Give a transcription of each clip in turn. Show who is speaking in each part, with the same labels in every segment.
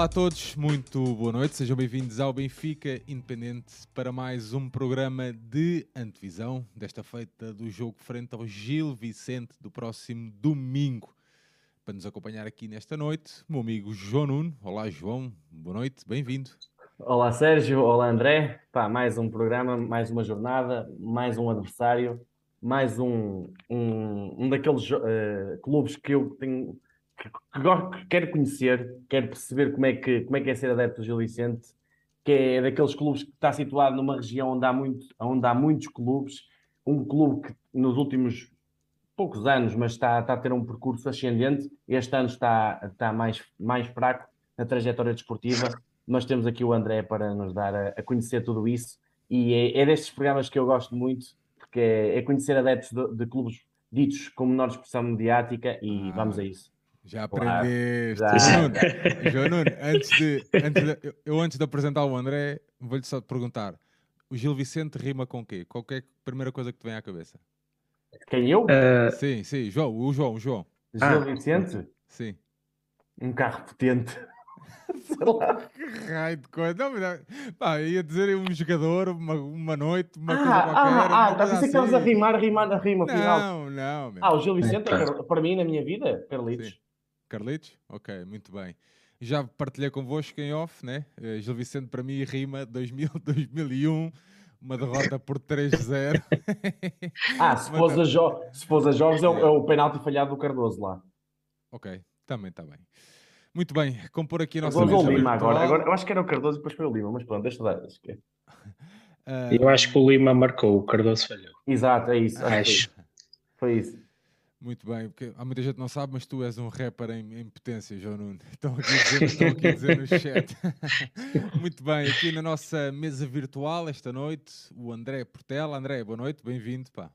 Speaker 1: Olá a todos, muito boa noite, sejam bem-vindos ao Benfica Independente para mais um programa de antevisão, desta feita do jogo frente ao Gil Vicente do próximo domingo. Para nos acompanhar aqui nesta noite, meu amigo João Nuno. Olá João, boa noite, bem-vindo.
Speaker 2: Olá Sérgio, olá André. Pá, mais um programa, mais uma jornada, mais um adversário, mais um, um, um daqueles uh, clubes que eu tenho que, que quero conhecer, quero perceber como é que, como é, que é ser adepto do Gil Vicente, que é daqueles clubes que está situado numa região onde há, muito, onde há muitos clubes, um clube que nos últimos poucos anos, mas está, está a ter um percurso ascendente, este ano está, está mais, mais fraco na trajetória desportiva, nós temos aqui o André para nos dar a, a conhecer tudo isso, e é, é, destes programas que eu gosto muito, porque é, é conhecer adeptos de, de, clubes ditos com menor expressão mediática, e ah. vamos a isso.
Speaker 1: Já aprendeste. Claro, já. João Nuno, antes de, antes de, eu antes de apresentar o André, vou-lhe só perguntar: o Gil Vicente rima com quê? Qual é a primeira coisa que te vem à cabeça?
Speaker 2: Quem eu?
Speaker 1: Uh... Sim, sim, João, o João, o João.
Speaker 2: Gil ah. Vicente?
Speaker 1: Sim.
Speaker 2: Um carro potente.
Speaker 1: Sei lá. Que raio de coisa. Não, pá, ia dizer um jogador, uma, uma noite, uma ah, coisa qualquer.
Speaker 2: Ah, ah, tá pensei que a assim. rimar, a rimar, a rima final.
Speaker 1: Não, não.
Speaker 2: Meu. Ah, o Gil Vicente, é, para mim, na minha vida, Carlitos. Sim.
Speaker 1: Carlitos? Ok, muito bem. Já partilhei convosco em off, né? Uh, Gil Vicente para mim rima 2000, 2001, uma derrota por 3-0.
Speaker 2: ah, se pôs, a jo se pôs a jogos é o, é o penalti falhado do Cardoso lá.
Speaker 1: Ok, também está bem. Muito bem, compor aqui a nossa
Speaker 2: Cardoso ou Lima agora. agora. Eu acho que era o Cardoso e depois foi o Lima, mas pronto, deixa dar. Acho que...
Speaker 3: Uh... Eu acho que o Lima marcou, o Cardoso falhou.
Speaker 2: Exato, é isso. Acho. Foi isso.
Speaker 1: Muito bem, porque há muita gente que não sabe, mas tu és um rapper em, em potência, João Nuno. Estão aqui dizer, estão aqui a dizer no chat. Muito bem, aqui na nossa mesa virtual esta noite, o André Portela. André, boa noite, bem-vindo. Pá.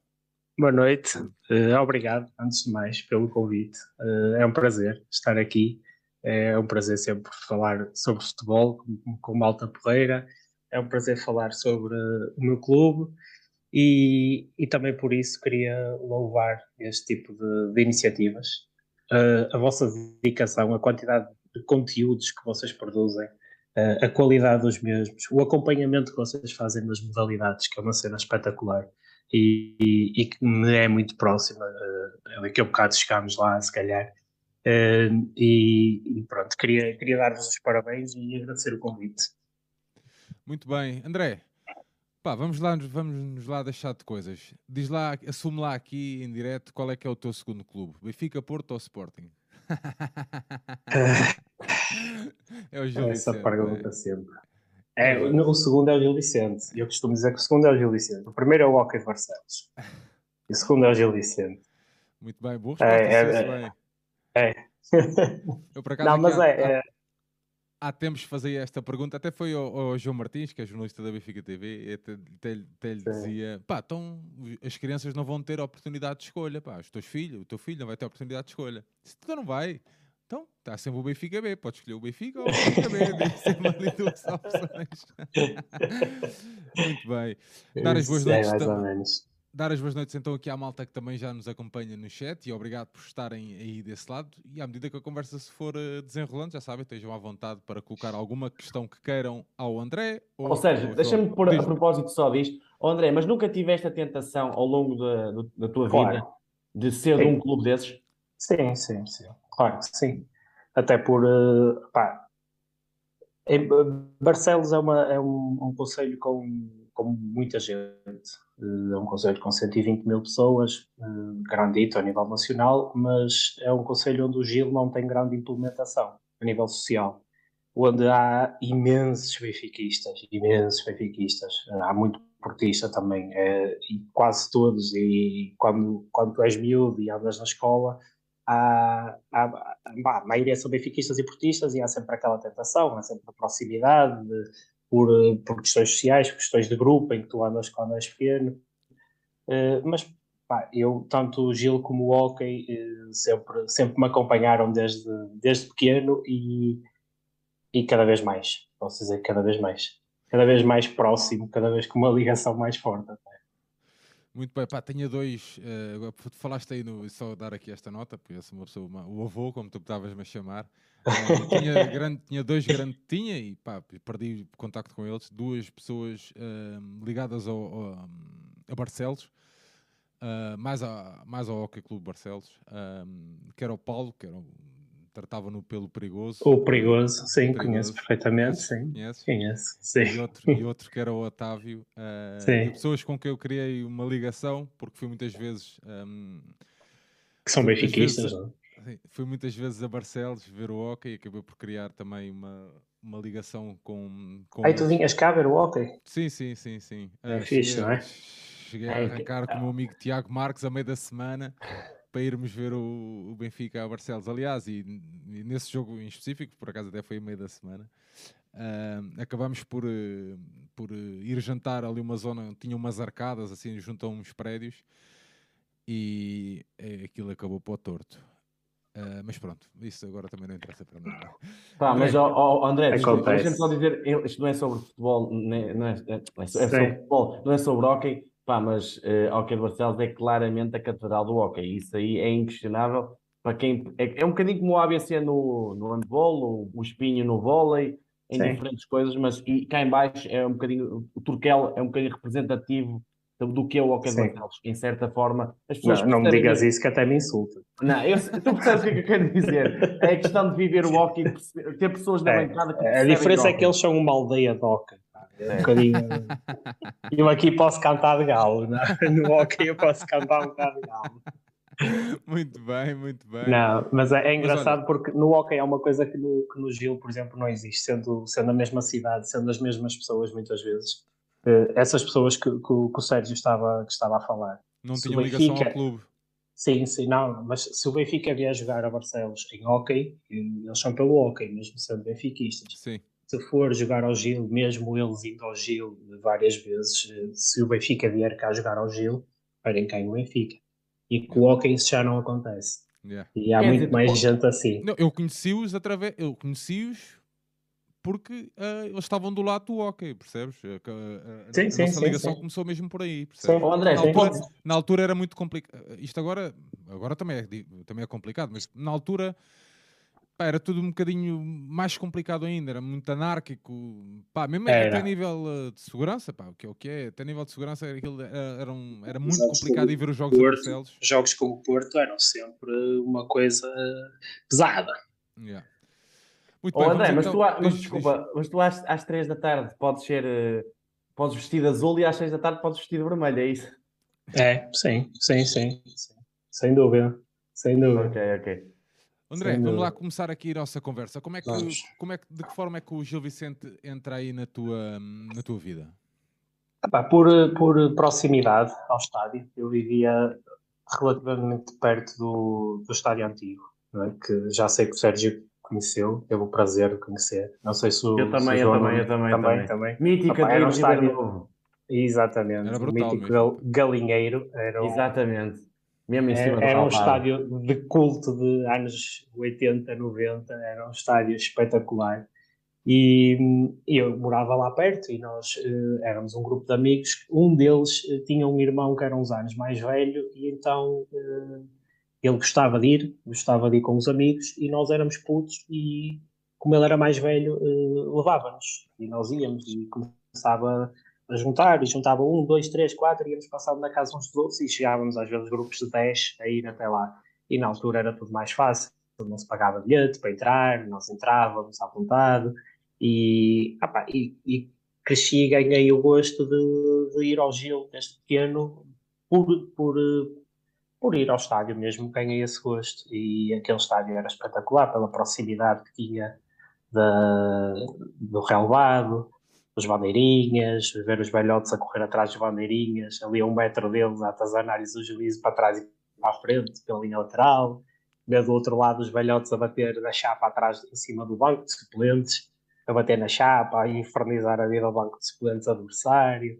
Speaker 3: Boa noite, uh, obrigado, antes de mais, pelo convite. Uh, é um prazer estar aqui. É um prazer sempre falar sobre futebol com, com Malta Porreira. É um prazer falar sobre uh, o meu clube e, e também por isso queria louvar este tipo de, de iniciativas. Uh, a vossa dedicação, a quantidade de conteúdos que vocês produzem, uh, a qualidade dos mesmos, o acompanhamento que vocês fazem nas modalidades, que é uma cena espetacular e, e, e que me é muito próxima. Uh, daqui a um bocado chegámos lá, se calhar. Uh, e, e, pronto, queria, queria dar-vos os parabéns e agradecer o convite.
Speaker 1: Muito bem. André, Pá, vamos lá, vamos nos lá deixar de coisas. Diz lá, assume lá aqui em direto qual é que é o teu segundo clube. Benfica, Porto ou Sporting?
Speaker 3: é o Gil Essa Vicente, pergunta é? sempre. É, o segundo é o Gil Vicente. Eu costumo dizer que o segundo é o Gil Vicente. O primeiro é o de Barcelos. E o segundo é o Gil Vicente.
Speaker 1: Muito bem, boa resposta. É,
Speaker 3: é, é, é.
Speaker 1: Eu, por acaso, Não, mas é, é há tempos fazia esta pergunta, até foi ao, João Martins, que é jornalista da Benfica TV, até, até, até lhe dizia: pá, então as crianças não vão ter oportunidade de escolha, pá, os teus filhos, o teu filho não vai ter oportunidade de escolha. Se então não vai, então está sempre o Benfica B, pode escolher o Benfica ou o Benfica B, uma ali duas opções. Muito bem. Dar as boas noites. Dar as boas noites então aqui à malta que também já nos acompanha no chat e obrigado por estarem aí desse lado. E à medida que a conversa se for eh, desenrolando, já sabem, estejam à vontade para colocar alguma questão que queiram ao André.
Speaker 2: Ou, ou seja, deixa-me pôr a propósito só disto. Oh, André, mas nunca tiveste a tentação ao longo da, da tua claro. vida de ser sim. de um clube desses?
Speaker 3: Sim, sim, sim. Claro que sim. Até por. Uh, pá, em Barcelos é, uma, é um, um conselho com, com muita gente é um conselho com 120 mil pessoas, eh, grandito a nível nacional, mas é um conselho onde o Gil não tem grande implementação a nível social, onde há imensos benfiquistas, imensos benfiquistas, há muito portista também, é, e quase todos, e quando, quando tu és miúdo e andas na escola, há, há, a maioria são benfiquistas e portistas e há sempre aquela tentação, há sempre a proximidade de, por, eh, por questões sociais, por questões de grupo, em que tu andas quando és pequeno. Uh, mas pá, eu, tanto o Gil como o Hockey, uh, sempre, sempre me acompanharam desde, desde pequeno e, e cada vez mais, posso dizer cada vez mais. Cada vez mais próximo, cada vez com uma ligação mais forte.
Speaker 1: Muito bem, pá, tinha dois. Uh, falaste aí no. Só dar aqui esta nota, porque essa uma pessoa, o avô, como tu estavas-me a chamar. Tinha, grande, tinha dois grandes, tinha e pá, perdi contacto com eles, duas pessoas uh, ligadas ao, ao, a Barcelos, uh, mais, a, mais ao Hockey Clube Barcelos, que era o Paulo, que era tratava-no pelo perigoso.
Speaker 3: O perigoso, sim, perigoso. conheço perfeitamente, sim.
Speaker 1: Conheço?
Speaker 3: Conheço, sim.
Speaker 1: E outro, e outro que era o Otávio. Uh, sim. pessoas com quem eu criei uma ligação, porque fui muitas vezes... Um,
Speaker 3: que são benfiquistas, não é?
Speaker 1: fui muitas vezes a Barcelos ver o hockey e acabei por criar também uma, uma ligação com. com
Speaker 3: Aí tu vinhas cá ver o hockey?
Speaker 1: Sim, sim, sim. sim.
Speaker 3: É uh, fixe, cheguei, não é?
Speaker 1: Cheguei a arrancar com o meu amigo Tiago Marques a meio da semana para irmos ver o, o Benfica a Barcelos. Aliás, e, e, nesse jogo em específico, por acaso até foi a meio da semana, uh, acabámos por, uh, por ir jantar ali uma zona, tinha umas arcadas assim junto a uns prédios e aquilo acabou para o torto. Uh, mas pronto, isso agora também não interessa para mim.
Speaker 2: Pá, mas oh, oh, André, deixa-me só dizer, isto não é sobre futebol, não é, não é, é, é sobre futebol, não é sobre hockey, pá, mas uh, hockey de Barcelos é claramente a catedral do hockey, isso aí é inquestionável. Para quem, é, é um bocadinho como o ABC no, no handball, o, o espinho no vôlei, em Sim. diferentes coisas, mas e cá em baixo é um bocadinho, o Turquel é um bocadinho representativo do que é o Hockey de Barcelos. Em certa forma,
Speaker 3: as pessoas. Não, não me digas isso que até me insulta.
Speaker 2: Não, eu, tu percebes o que, é que eu quero dizer? É a questão de viver o hockey, ter pessoas na é, bancada que.
Speaker 3: A diferença é que eles são uma aldeia de hockey. É. Um bocadinho. eu aqui posso cantar de galo, não? É? no hockey eu posso cantar um bocado de galo.
Speaker 1: Muito bem, muito bem.
Speaker 3: Não, mas é, é engraçado mas porque no hockey é uma coisa que no, que no Gil, por exemplo, não existe, sendo, sendo a mesma cidade, sendo as mesmas pessoas muitas vezes. Eh, essas pessoas que, que, que, o Sérgio estava, que estava a falar.
Speaker 1: Não tinham ligação ao clube.
Speaker 3: Sim, sim, não, mas se o Benfica vier jogar a Barcelos em hockey, eles são pelo hockey, mesmo sendo benfiquistas.
Speaker 1: Sim.
Speaker 3: Se for jogar ao Gil, mesmo eles indo ao Gil várias vezes, eh, se o Benfica vier cá jogar ao Gil, parem cá em Benfica. E com o hockey isso já não acontece. Yeah. E há Quer muito mais gente assim.
Speaker 1: Não, eu conheci-os através, eu conheci-os porque uh, eles estavam do lado do hockey, percebes? A, a, sim, a sim, nossa sim, ligação começou mesmo por aí, percebes?
Speaker 3: Sim. André,
Speaker 1: na, altura, na altura era muito complicado. Isto agora, agora também, é, também é complicado, mas na altura pá, era tudo um bocadinho mais complicado ainda, era muito anárquico, pá, mesmo era. até a nível uh, de segurança, pá, o que é o que é, até a nível de segurança era, era, um, era muito complicado ir ver os jogos Porto.
Speaker 3: Jogos como o Porto eram sempre uma coisa pesada.
Speaker 1: Yeah.
Speaker 2: Muito oh, bem, André, mas, então... tu, mas desculpa, mas tu às, às 3 da tarde podes ser uh, podes vestir de azul e às 6 da tarde podes vestir de vermelho, é isso?
Speaker 3: É, sim, sim, sim. sim. Sem dúvida. Sem dúvida.
Speaker 2: Ok, ok.
Speaker 1: André, Sem vamos dúvida. lá começar aqui a nossa conversa. Como é que, como é que, de que forma é que o Gil Vicente entra aí na tua, na tua vida?
Speaker 3: Ah, por, por proximidade ao estádio. Eu vivia relativamente perto do, do estádio antigo, é? que já sei que o Sérgio conheceu, teve o prazer de conhecer. Não sei se o.
Speaker 2: Eu também, eu também, eu também, também, também. Mítica Opa,
Speaker 3: era um estádio. Exatamente, era brutal, mítico mesmo. galinheiro. Era um...
Speaker 2: Exatamente. Mesmo em cima
Speaker 3: era, era um estádio de culto de anos 80, 90, era um estádio espetacular. E, e eu morava lá perto e nós uh, éramos um grupo de amigos. Um deles uh, tinha um irmão que era uns anos mais velho e então uh, ele gostava de ir, gostava de ir com os amigos e nós éramos putos e como ele era mais velho, uh, levava-nos e nós íamos e começava a juntar e juntava um, dois, três, quatro, íamos passando na casa uns dos outros e chegávamos às vezes grupos de dez a ir até lá. E na altura era tudo mais fácil, não se pagava bilhete para entrar, nós entrávamos à vontade e, opa, e, e cresci e ganhei o gosto de, de ir ao Gil desde pequeno por, por por ir ao estádio mesmo, ganhei esse gosto. E aquele estádio era espetacular pela proximidade que tinha da, do relevado, os bandeirinhas, ver os velhotes a correr atrás dos bandeirinhas, ali a um metro deles a atazanar-lhes o juízo para trás e para a frente, pela linha lateral, ver do outro lado os velhotes a bater na chapa atrás, em cima do banco de suplentes, a bater na chapa, a infernizar a vida ao banco de suplentes adversário.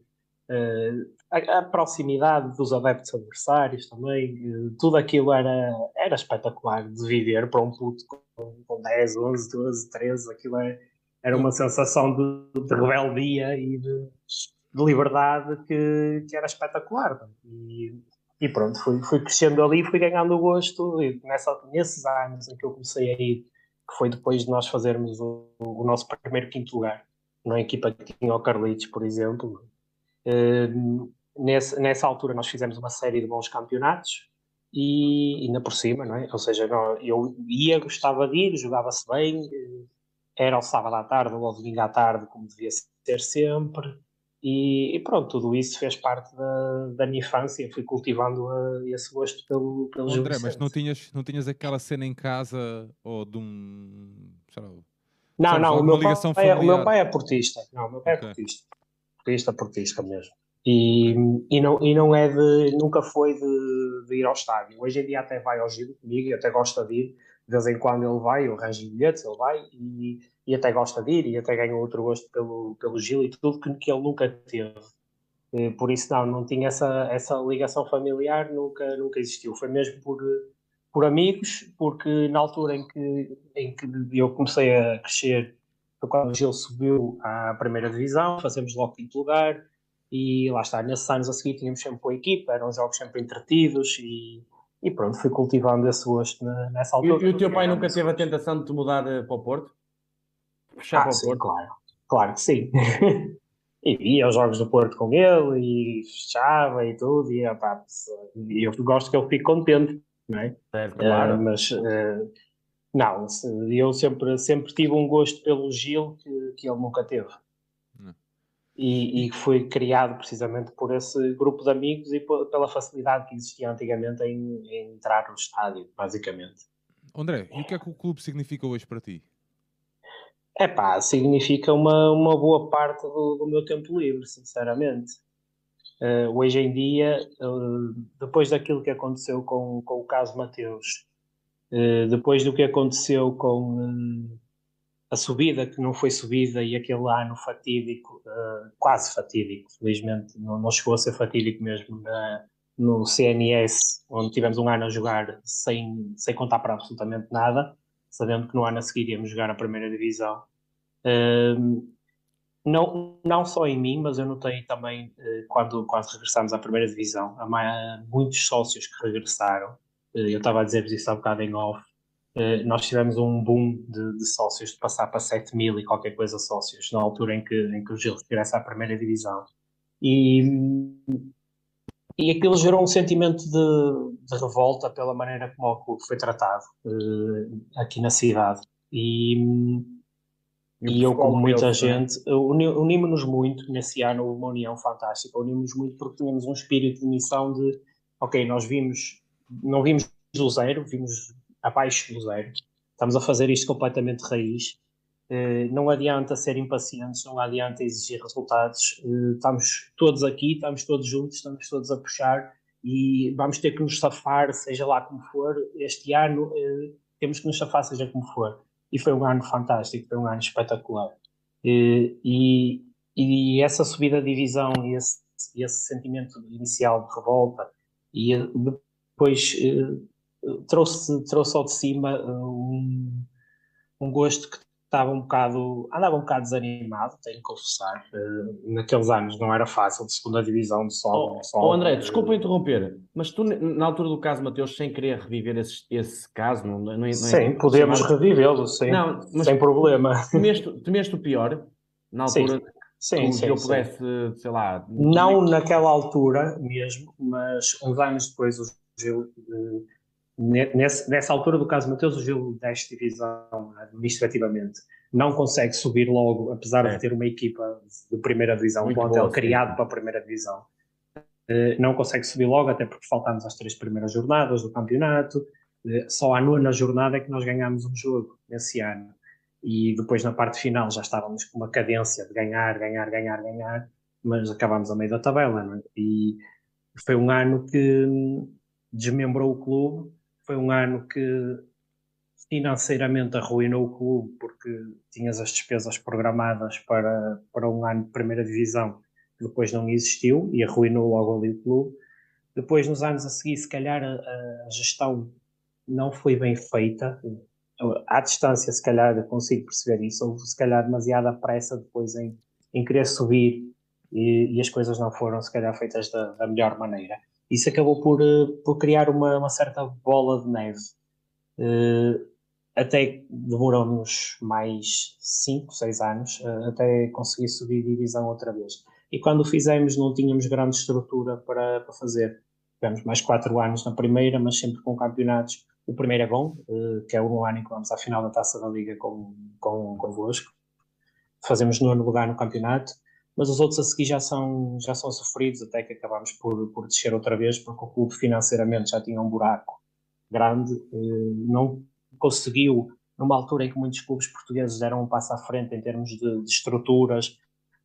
Speaker 3: Uh, a, a, proximidade dos adeptos adversários também, uh, tudo aquilo era, era espetacular de viver para um puto com, com 10, 11, 12, 13, aquilo era, era uma sensação de, de rebeldia e de, de liberdade que, que, era espetacular. E, e pronto, fui, fui crescendo ali, fui ganhando o gosto, e nessa, nesses anos em que eu comecei a ir que foi depois de nós fazermos o, o nosso primeiro quinto lugar, na equipa que tinha o Carlitos, por exemplo. Nesse, nessa altura nós fizemos uma série de bons campeonatos e ainda por cima, não é? Ou seja, não, eu ia, gostava de ir, jogava-se bem, era o sábado à tarde ou ao domingo à tarde, como devia ser sempre. E, e, pronto, tudo isso fez parte da, da minha infância, fui cultivando a, esse gosto pelo, pelo
Speaker 1: André, mas não tinhas, não tinhas aquela cena em casa ou de um. Lá,
Speaker 3: não, não, o meu, pai é, o meu pai é portista. Não, meu pai é okay. é portista. Portista, portista mesmo. E, e, não, e não é de. Nunca foi de, de ir ao estádio. Hoje em dia até vai ao Giro comigo e até gosta de ir. De vez em quando ele vai, eu arranjo bilhetes, ele vai e e até gosta de ir e até ganha outro gosto pelo, pelo Gil e tudo que, que ele nunca teve. Por isso, não, não tinha essa, essa ligação familiar, nunca, nunca existiu. Foi mesmo por, por amigos, porque na altura em que, em que eu comecei a crescer, foi quando o Gil subiu à primeira divisão, fazemos logo quinto lugar, e lá está, nesses anos a seguir tínhamos sempre com a equipa, eram jogos sempre entretidos e, e pronto, fui cultivando esse gosto nessa altura.
Speaker 2: E, o teu pai nunca teve a tentação de te mudar eh, para o Porto?
Speaker 3: Puxar ah, sim, Porto. claro. Claro que sim. e ia aos jogos do Porto com ele e fechava e tudo. E opa, eu gosto que ele fique contente, não é?
Speaker 2: é claro.
Speaker 3: Uh, mas uh, não, eu sempre, sempre tive um gosto pelo Gil que, que ele nunca teve. E, e foi criado precisamente por esse grupo de amigos e pela facilidade que existia antigamente em, em entrar no estádio, basicamente.
Speaker 1: André, e o que é que o clube significa hoje para ti?
Speaker 3: É pá, significa uma, uma boa parte do, do meu tempo livre, sinceramente. Uh, hoje em dia, uh, depois daquilo que aconteceu com, com o caso Mateus, depois do que aconteceu com a subida, que não foi subida, e aquele ano fatídico, quase fatídico, felizmente, não, chegou a ser fatídico mesmo, na, no CNS, onde tivemos um ano a jogar sem, sem contar para absolutamente nada sabendo que no ano a seguir íamos jogar a primeira divisão. Uh, não, não só em mim, mas eu notei também quando, quando regressámos à primeira divisão, há muitos sócios que regressaram. Uh, eu estava a dizer-vos isso há um bocado em off. Eh, nós tivemos um boom de, de, sócios, de passar para 7 mil e qualquer coisa sócios, na altura em que, em que o Gil regressa à primeira divisão. E, e aquilo gerou um sentimento de, de, revolta pela maneira como o clube foi tratado uh, aqui na cidade. E, e, e eu, como muita gente, unimos-nos muito nesse ano, uma união fantástica. Unimos-nos muito porque tínhamos um espírito de missão de, ok, nós vimos, não vimos do zero, vimos abaixo do zero. Estamos a fazer isto completamente raiz eh, não adianta ser impacientes, não adianta exigir resultados. Eh, estamos todos aqui, estamos todos juntos, estamos todos a puxar e vamos ter que nos safar, seja lá como for. Este ano eh, temos que nos safar, seja como for. E foi um ano fantástico, foi um ano espetacular. E, e essa subida de divisão esse, esse sentimento inicial de revolta e depois trouxe, trouxe ao de cima um, um gosto que estava um bocado, andava um bocado desanimado, tenho que confessar. Uh, naqueles anos não era fácil, de segunda divisão, de sol.
Speaker 2: Oh, sol oh André, uh, desculpa interromper, mas tu, na altura do caso Mateus, sem querer reviver esse, esse caso, não, não, não
Speaker 3: Sim, é, podemos revivê-lo, sim, não, sem problema.
Speaker 2: Temeste, temeste o pior, na altura?
Speaker 3: Sim. Sim, que
Speaker 2: eu pudesse, sei lá.
Speaker 3: Não naquela altura mesmo, mas uns anos depois o Gil Nesse, nessa altura do caso Mateus, o Gil desce divisão administrativamente. Não consegue subir logo, apesar é. de ter uma equipa de primeira divisão, Muito um plantel criado para a primeira divisão. Uh, não consegue subir logo, até porque faltámos as três primeiras jornadas do campeonato. Uh, só à nona jornada é que nós ganhámos um jogo nesse ano. E depois, na parte final, já estávamos com uma cadência de ganhar, ganhar, ganhar, ganhar, mas acabámos a meio da tabela. É? E foi um ano que desmembrou o clube foi um ano que financeiramente arruinou o clube porque tinhas as despesas programadas para, para um ano de primeira divisão que depois não existiu e arruinou logo ali o clube. Depois, nos anos a seguir, se calhar a, a gestão não foi bem feita. À distância, se calhar, consigo perceber isso. Houve, se calhar, demasiada pressa depois em, em querer subir e, e as coisas não foram, se calhar, feitas da, da melhor maneira isso acabou por, eh, por criar uma, uma certa bola de neve. Uh, até demorou-nos mais 5, 6 anos uh, até conseguir subir divisão outra vez. E quando o fizemos não tínhamos grande estrutura para, para fazer. Tivemos mais 4 anos na primeira, mas sempre com campeonatos. O primeiro é bom, uh, que é o ano em que vamos à final da Taça da Liga com, com, convosco. Fazemos nono lugar no campeonato, mas os outros a seguir já são, já são sofridos, até que acabamos por, por descer outra vez, porque o clube financeiramente já tinha um buraco grande, uh, não conseguiu, numa altura em que muitos clubes portugueses deram um passo à frente em termos de, de estruturas,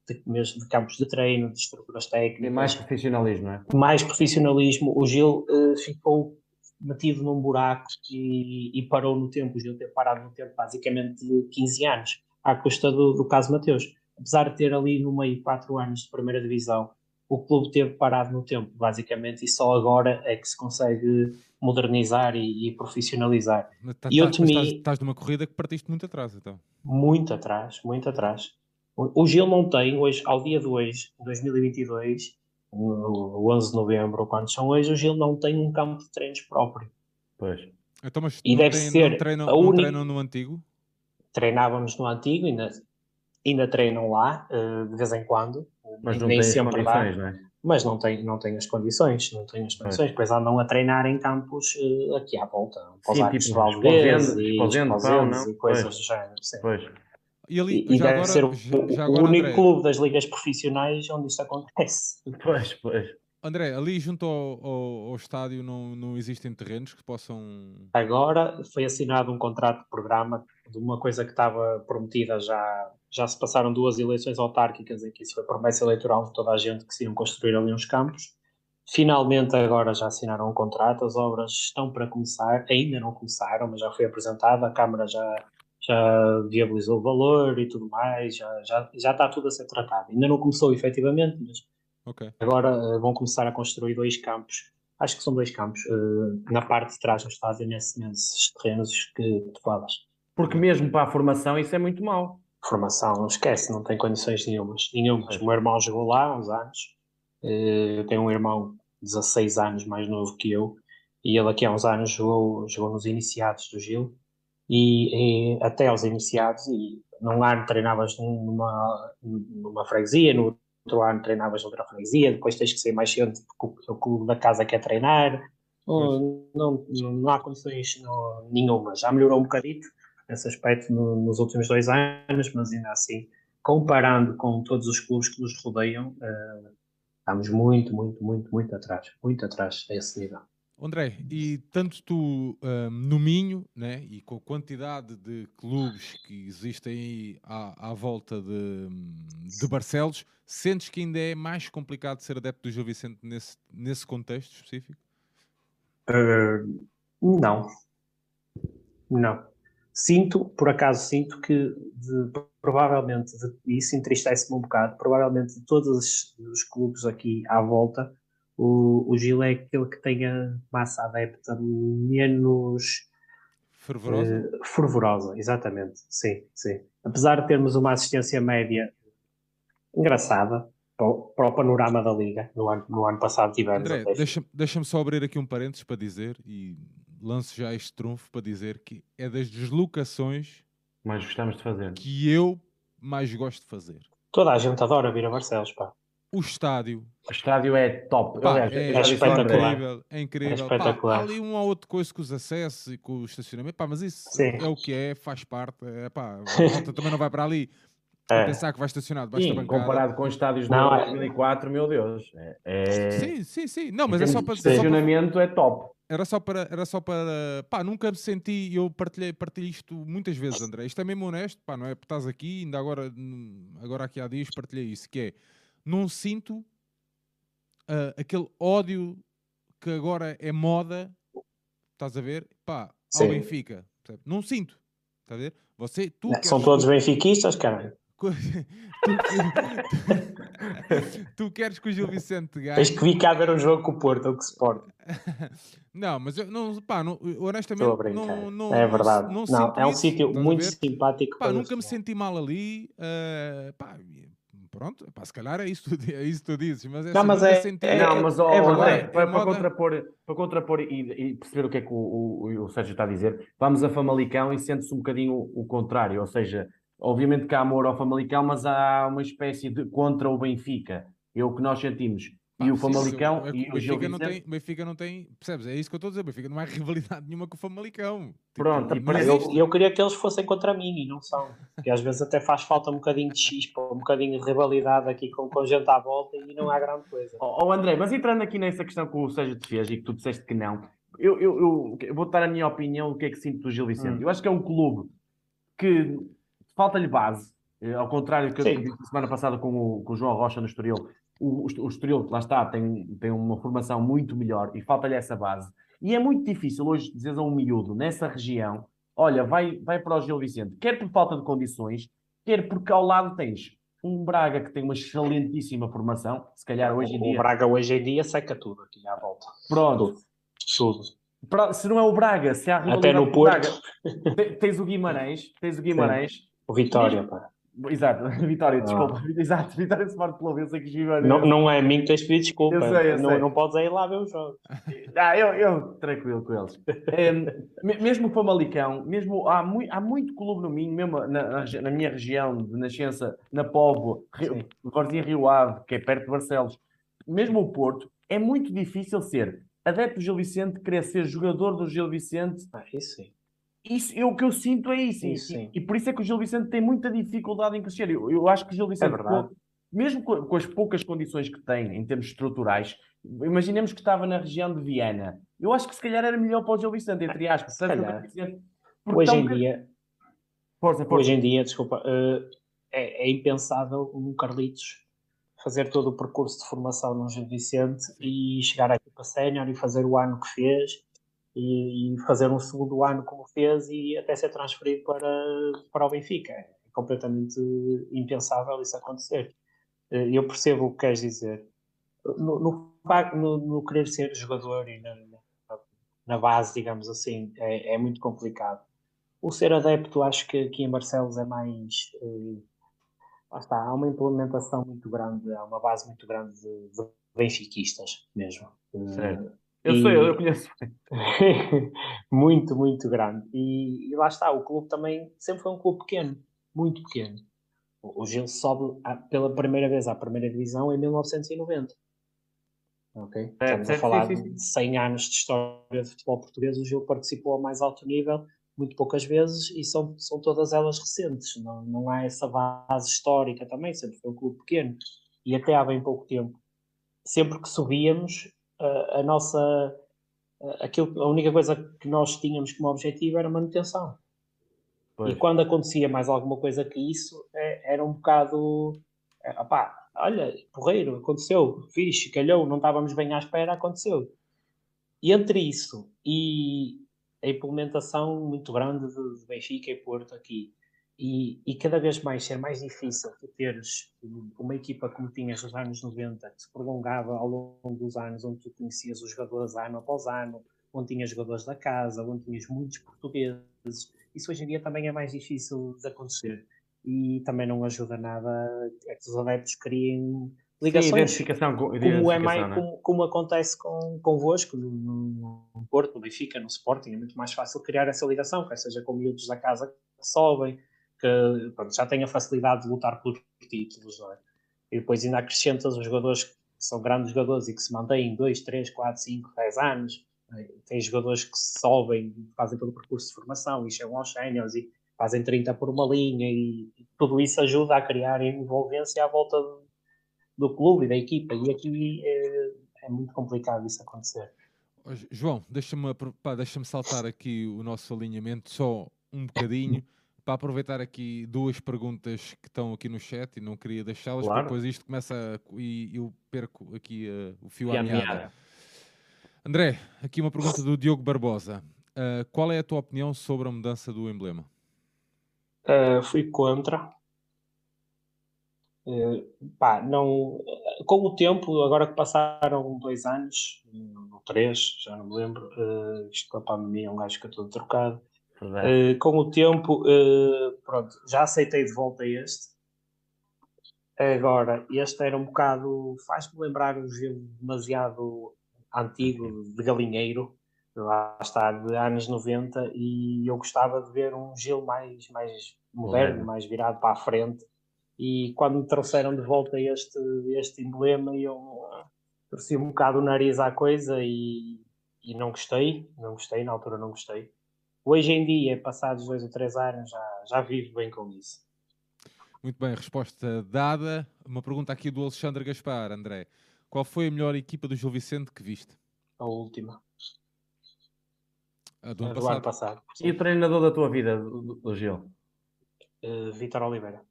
Speaker 3: de, de, campos de treino, de estruturas técnicas. E
Speaker 2: mais profissionalismo, não é?
Speaker 3: Mais profissionalismo. O Gil uh, ficou metido num buraco e, e, parou no tempo. O Gil ter parado no tempo basicamente de 15 anos, à custa do, do caso Mateus. Apesar de ter ali no meio 4 anos de primeira divisão, o clube teve parado no tempo, basicamente, e só agora é que se consegue modernizar e, e profissionalizar.
Speaker 1: Tá, e eu temi... estás, estás numa corrida que partiste muito atrás, então.
Speaker 3: Muito atrás, muito atrás. O, o Gil não tem hoje, ao dia de hoje, 2022, no 11 de novembro, quando são hoje, o Gil não tem um campo de treinos próprio.
Speaker 2: Pois.
Speaker 1: Então, mas e deve tem, ser não treinam, a única... treinam no antigo?
Speaker 3: Treinávamos no antigo, ainda, ainda treinam lá, uh, de vez em quando.
Speaker 2: Mas não nem sempre dá. Não é?
Speaker 3: mas não tem, não tem as condições, não tem as condições, depois andam a treinar em campos uh, aqui à volta,
Speaker 2: Sim, tipo, Valdez e,
Speaker 3: e coisas pois. do género.
Speaker 2: Sim. Pois.
Speaker 3: E, ali, e, deve agora, ser o, já, o único André... clube das ligas profissionais onde isto acontece.
Speaker 2: Pois, pois.
Speaker 1: André, ali junto ao, ao, ao, estádio não, não existem terrenos que possam.
Speaker 3: Agora foi assinado um contrato de programa de uma coisa que estava prometida já. Já se passaram duas eleições autárquicas em que isso foi promessa eleitoral de toda a gente que se iam construir ali uns campos. Finalmente, agora já assinaram um contrato, as obras estão para começar, ainda não começaram, mas já foi apresentada, a Câmara já, já viabilizou o valor e tudo mais, já, já, já está tudo a ser tratado. Ainda não começou efetivamente, mas
Speaker 1: Okay.
Speaker 3: Agora uh, vão começar a construir dois campos. Acho que são dois campos. Uh, na parte de trás do estádio, nesses, nesses terrenos que tu falas.
Speaker 2: Porque mesmo para a formação isso é muito mau.
Speaker 3: Formação, esquece, não tem condições nenhumas. nenhumas. O meu irmão jogou lá há uns anos. Uh, eu tenho um irmão de 16 anos mais novo que eu. E ele aqui há uns anos jogou, jogou nos iniciados do Gil. E, e até aos iniciados, e num ano treinavas numa, numa freguesia, no outro ano treinavas noutra freguesia, depois tens que ser mais cedo porque o clube da casa quer treinar. Não, não, não, há condições não, nenhuma. Já melhorou um bocadito nesse aspecto no, nos últimos dois anos, mas ainda assim, comparando com todos os clubes que nos rodeiam, uh, estamos muito, muito, muito, muito atrás. Muito atrás a esse nível.
Speaker 1: André, e tanto tu um, no Minho, né, e com a quantidade de clubes que existem aí à, à volta de, de Barcelos, sentes que ainda é mais complicado ser adepto do Gil Vicente nesse, nesse contexto específico?
Speaker 3: Uh, não. Não. Sinto, por acaso, sinto que de, provavelmente, e isso entristece-me um bocado, provavelmente de todos os, clubes aqui à volta, o, o Gil é aquele que tem a massa adepta menos
Speaker 1: fervorosa.
Speaker 3: Uh, fervorosa, exatamente, sim, sim. Apesar de termos uma assistência média engraçada para o, para o panorama da Liga, no ano, no ano passado tivemos.
Speaker 1: André, deixa-me deixa só abrir aqui um parênteses para dizer, e lanço já este trunfo para dizer que é das deslocações
Speaker 2: mais gostamos de fazer
Speaker 1: que eu mais gosto de fazer.
Speaker 3: Toda a gente adora vir a Barcelos, pá
Speaker 1: o estádio.
Speaker 2: O estádio é top.
Speaker 1: Pá, é, é, espetacular. É incrível. É espetacular. Pá, há ali uma outra coisa com os acessos e com o estacionamento, pá, mas isso Sim. é o que é, faz parte. É, pá, a volta também não vai para ali. É. pensar que vai estacionar debaixo sim, da bancada.
Speaker 2: comparado com os estádios de 2004, meu Deus. É, é...
Speaker 1: Sim, sim, sim. Não, mas é só para... O
Speaker 2: estacionamento é top.
Speaker 1: Era só para, era só para, pá, nunca me senti, eu partilhei, partilhei isto muitas vezes, André, isto é mesmo honesto, pá, não é, estás aqui, ainda agora, agora aqui há dias partilhei isso, que é, não sinto uh, aquele ódio que agora é moda, estás a ver? Pá, Sim. ao Benfica. Não sinto. Estás a ver? Você, tu
Speaker 3: não, são todos benfiquistas, cara.
Speaker 1: tu, tu, queres que o Gil Vicente ganhe.
Speaker 3: Tens que vir cá ver um jogo com o Porto ou com o Sport.
Speaker 1: não, mas eu não, pá, não, honestamente, não, não,
Speaker 3: é verdade. Não, não, é um sítio muito simpático.
Speaker 1: Pá, nunca me senti mal ali. Uh, pá, Pronto, pá, se calhar é isso, é isso que tu dizes, mas é
Speaker 2: não, mas é, é, não, mas é André, para, para, contrapor, para contrapor e, e, perceber o que é que o, o, o, Sérgio está a dizer, vamos a Famalicão e sente-se um bocadinho o, o contrário, ou seja, obviamente que há amor ao Famalicão, mas há uma espécie de contra o Benfica. É o que nós sentimos e o Famalicão isso, e o, Benfica
Speaker 1: não tem, o Benfica não tem, percebes? É isso que eu estou a dizer. O Benfica não há rivalidade nenhuma com o Famalicão. Tipo,
Speaker 3: Pronto, tipo, eu, eu, queria que eles fossem contra mim e não são. Porque às vezes até faz falta um bocadinho de chispa, um bocadinho de rivalidade aqui com, com gente à volta e não há grande coisa.
Speaker 2: Oh, oh André, mas entrando aqui nessa questão que o Sérgio te fez e que tu disseste que não, eu, eu, eu, eu vou dar a minha opinião o que é que sinto do Gil Vicente. Hum. Eu acho que é um clube que falta-lhe base. Eh, ao contrário do que eu disse semana passada com o, com o João Rocha no Estoril, o, o Estoril, lá está, tem, tem uma formação muito melhor e falta-lhe essa base. E é muito difícil hoje dizer a um miúdo nessa região: olha, vai, vai para o Gil Vicente, quer por falta de condições, quer porque ao lado tens um Braga que tem uma excelentíssima formação, se calhar hoje em dia.
Speaker 3: O Braga hoje em dia seca tudo aqui à volta.
Speaker 2: Pronto.
Speaker 3: Tudo.
Speaker 2: tudo. se não é o Braga, se há
Speaker 3: Até no Porto.
Speaker 2: Braga, tens o Guimarães, tens o Guimarães. Sim.
Speaker 3: O Vitória, pá.
Speaker 2: Exato, Vitória, desculpa. Ah. Exato, Vitória Sport Clube, eu sei que.
Speaker 3: Não, não é a mim que tens pedido desculpa. Eu sei, eu não, sei. não podes ir lá ver os jogos.
Speaker 2: Ah, eu, eu tranquilo com eles. um, mesmo o Famalicão, mesmo, há, muito, há muito clube no Minho, mesmo na, na, na minha região de nascença, na Povo, Varzinha Rio Ave, que é perto de Barcelos, mesmo o Porto, é muito difícil ser adepto do Gil Vicente, querer ser jogador do Gil Vicente.
Speaker 3: Ah, isso sim
Speaker 2: isso, eu, o que eu sinto é isso. isso e, e, por isso é que o Gil Vicente tem muita dificuldade em crescer. Eu, eu acho que o Gil Vicente, é com, mesmo com, com, as poucas condições que tem em termos estruturais, imaginemos que estava na região de Viana. Eu acho que se calhar era melhor para o Gil Vicente, entre aspas. Se calhar.
Speaker 3: Hoje em dia, força, força. hoje em dia, desculpa, uh, é, é, impensável um Carlitos fazer todo o percurso de formação no Gil Vicente e chegar aqui para sénior e fazer o ano que fez e, e, fazer um segundo ano como fez e até ser transferido para, para o Benfica. É completamente impensável isso acontecer. Eh, eu percebo o que queres dizer. No, no, no, no querer ser jogador e na, na, base, digamos assim, é, é, muito complicado. O ser adepto, acho que aqui em Barcelos é mais. Eh, está, há uma implementação muito grande, há uma base muito grande de, de benfiquistas mesmo.
Speaker 2: Certo. Eu e... sei, eu conheço.
Speaker 3: muito, muito grande. E, e, lá está, o clube também sempre foi um clube pequeno, muito pequeno. O, Gil sobe a, pela primeira vez à primeira divisão em 1990. Ok? É, Estamos a falar sim, sim, sim. de 100 anos de história de futebol português. O Gil participou ao mais alto nível muito poucas vezes e são, são todas elas recentes. Não, não há essa base histórica também, sempre foi um clube pequeno. E até há bem pouco tempo, sempre que subíamos, a, nossa aquilo, a única coisa que nós tínhamos como objetivo era manutenção. Pois. E quando acontecia mais alguma coisa que isso, é, era um bocado. É, opá, olha, porreiro, aconteceu, fixe, calhou, não estávamos bem à espera, aconteceu. E entre isso e a implementação muito grande de Benfica e Porto aqui, e, e, cada vez mais ser mais difícil tu teres uma equipa como tinhas nos anos 90, que se prolongava ao longo dos anos, onde tu conhecias os jogadores ano após ano, onde tinhas jogadores da casa, onde tinhas muitos portugueses. Isso hoje em dia também é mais difícil de acontecer. E também não ajuda nada é que os adeptos criem ligações. Sim,
Speaker 2: identificação,
Speaker 3: como, é mais, né? como, como, acontece com, convosco no, no Porto, no Benfica, no Sporting, é muito mais fácil criar essa ligação, quer seja com miúdos da casa que sobem, que pronto, já tem a facilidade de lutar por títulos, não é? E depois ainda acrescentas os jogadores que são grandes jogadores e que se mantêm 2, 3, 4, 5, 10 anos. É? Tem jogadores que sobem, fazem todo o percurso de formação e chegam aos séniores e fazem 30 por uma linha e, e tudo isso ajuda a criar envolvência à volta do, do clube e da equipa. E aqui é, é muito complicado isso acontecer.
Speaker 1: João, deixa-me deixa saltar aqui o nosso alinhamento só um bocadinho para aproveitar aqui duas perguntas que estão aqui no chat e não queria deixá-las, claro. porque depois isto começa a, e eu perco aqui uh, o fio à meada. André, aqui uma pergunta do Diogo Barbosa. Uh, qual é a tua opinião sobre a mudança do emblema?
Speaker 3: Uh, fui contra. Pá, não, com o tempo, agora que passaram dois anos, ou três, já não me lembro, isto com a pandemia é um gajo que eu estou trocado, Uh, com o tempo, uh, pronto, já aceitei de volta este. Agora, este era um bocado. faz-me lembrar um gelo demasiado antigo de galinheiro, lá está, de anos 90, e eu gostava de ver um gelo mais, mais moderno, mais virado para a frente. E quando me trouxeram de volta este, este emblema, eu torci um bocado o nariz à coisa e, e não gostei, não gostei, na altura não gostei. Hoje em dia, passados dois ou três anos, já, já vivo bem com isso.
Speaker 1: Muito bem, resposta dada. Uma pergunta aqui do Alexandre Gaspar, André. Qual foi a melhor equipa do Gil Vicente que viste?
Speaker 3: A última.
Speaker 1: A do ano, passado. ano passado.
Speaker 2: E o treinador da tua vida, do, do Gil?
Speaker 3: Uh, Vitor Oliveira.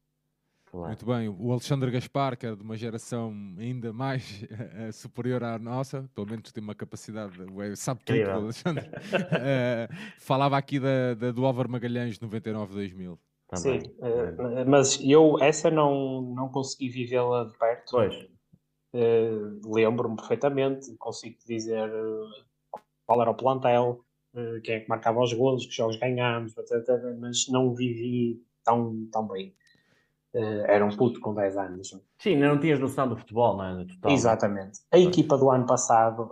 Speaker 1: Claro. Muito bem, o Alexandre Gaspar, que é de uma geração ainda mais uh, superior à nossa, pelo menos tem uma capacidade, sabe tudo, o Alexandre, uh, falava aqui da, da, do Álvaro Magalhães 99-2000.
Speaker 3: Também. Sim, uh, mas eu essa não, não consegui vivê-la de perto.
Speaker 2: Pois.
Speaker 3: Uh, Lembro-me perfeitamente, consigo dizer qual era o plantel, quem é que marcava os golos, que jogos ganhámos, etc, mas não vivi tão, tão bem. Era um puto com 10 anos.
Speaker 2: Sim, não tinhas noção do futebol, não é?
Speaker 3: Total. Exatamente. A equipa do ano passado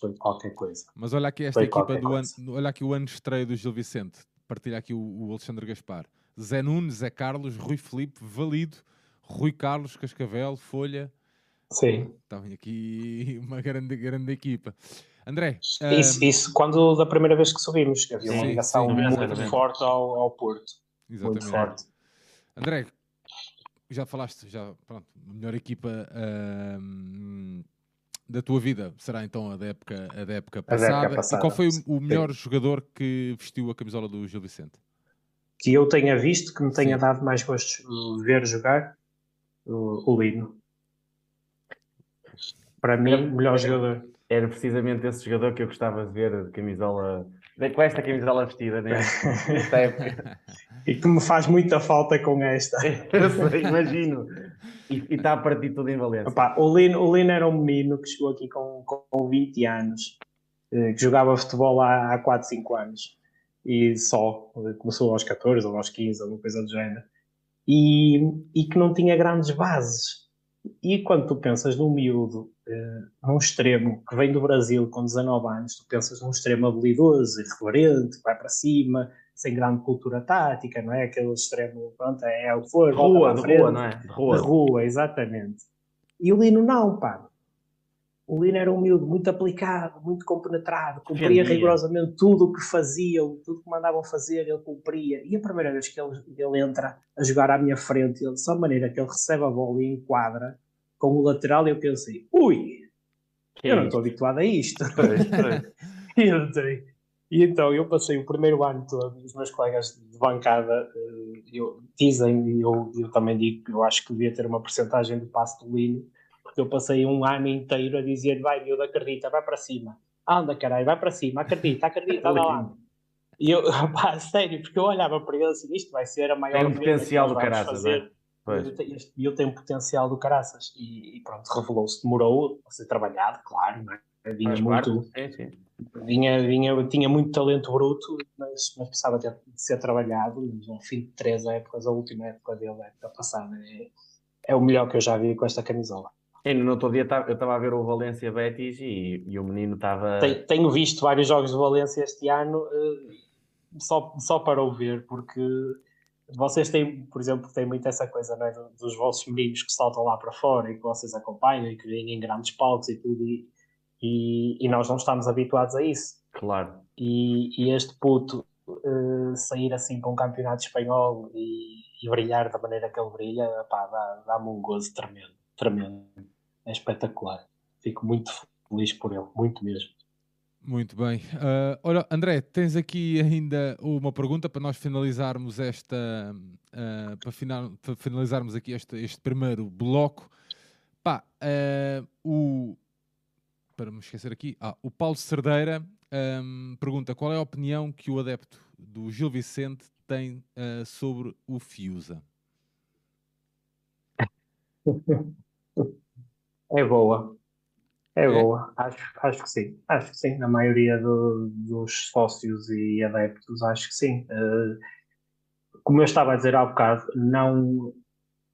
Speaker 3: foi qualquer coisa.
Speaker 1: Mas olha aqui esta foi equipa do ano, olha aqui o ano de estreia do Gil Vicente, partilha aqui o, o Alexandre Gaspar. Zé Nunes, Zé Carlos, Rui Felipe, Valido, Rui Carlos, Cascavel, Folha.
Speaker 3: Sim.
Speaker 1: Estão aqui uma grande, grande equipa. André.
Speaker 3: Isso, um... isso quando da primeira vez que subimos, havia uma ligação sim, muito forte ao, ao Porto. Exatamente. Muito forte.
Speaker 1: André, já falaste, já, pronto, a melhor equipa um, da tua vida será então a da época, a da época passada. Da época passada. E qual foi o, o melhor sim. jogador que vestiu a camisola do Gil Vicente?
Speaker 3: que eu tenha visto, que me tenha Sim. dado mais gosto de ver jogar, o, o Lino. Para mim, o melhor jogador.
Speaker 2: Era precisamente esse jogador que eu gostava de ver de camisola, com esta camisola vestida né? nesta época.
Speaker 3: E que me faz muita falta com esta.
Speaker 2: eu sei, imagino. E, está a partir tudo em Valência.
Speaker 3: Opa, o, Lino, o Lino era um menino que chegou aqui com, com 20 anos, eh, que jogava futebol há, há 4, 5 anos e só, começou aos 14 ou aos 15, alguma coisa do género, e, e que não tinha grandes bases. E quando tu pensas num miúdo, uh, num extremo que vem do Brasil com 19 anos, tu pensas num extremo habilidoso, irreverente, vai para cima, sem grande cultura tática, não é? Aquele extremo, pronto, é, é o for,
Speaker 2: rua, de rua, não é?
Speaker 3: De rua. De rua, exatamente. E o Lino não, pá o Lino era um miúdo muito aplicado, muito compenetrado, cumpria rigorosamente tudo o que faziam, tudo o que mandavam fazer, ele cumpria. E a primeira vez que ele, ele entra a jogar à minha frente, ele, de só maneira que ele recebe a bola e enquadra com o lateral, eu pensei, ui, que eu não estou habituado a isto. e, e então eu passei o primeiro ano todo, os meus colegas de bancada eh, eu, dizem, e eu, eu também digo que eu acho que devia ter uma porcentagem de passe do Lino, porque eu passei um ano inteiro a dizer vai miúdo, acredita, vai para cima. Anda caralho, vai para cima, acredita, acredita, anda lá. E eu, pá, sério, porque eu olhava para ele assim, isto vai ser a maior
Speaker 2: Tem um potencial do caraças, fazer.
Speaker 3: E eu tenho potencial do caraças. E, e pronto, revelou-se, demorou a ser trabalhado, claro, não é? Vinha muito. Sim, sim. Vinha, vinha, tinha muito talento bruto, mas, mas precisava de ser trabalhado. Mas ao fim de três épocas, a última época dele, a época passada, é, é o melhor que eu já vi com esta camisola.
Speaker 2: E no outro dia eu estava a ver o Valência Betis e, e o menino estava.
Speaker 3: Tenho visto vários jogos do Valência este ano eh, só, só para o ver, porque vocês têm, por exemplo, têm muito essa coisa né, dos vossos meninos que saltam lá para fora e que vocês acompanham e que vêm em grandes palcos e tudo, e, e, e nós não estamos habituados a isso.
Speaker 2: Claro.
Speaker 3: E, e este puto uh, sair assim com um campeonato espanhol e, e, brilhar da maneira que ele brilha, dá-me dá um gozo tremendo, tremendo é espetacular. Fico muito feliz por ele, muito mesmo.
Speaker 1: Muito bem. Uh, olha, André, tens aqui ainda uma pergunta para nós finalizarmos esta, uh, para, final, para, finalizarmos aqui este, este primeiro bloco. Pá, uh, o para me esquecer aqui, ah, o Paulo Cerdeira um, pergunta qual é a opinião que o adepto do Gil Vicente tem sobre o Fiusa.
Speaker 3: É boa. É, é boa. Acho, acho que sim. Acho que sim. A maioria do, dos sócios e adeptos, acho que sim. Uh, como eu estava a dizer há bocado, não,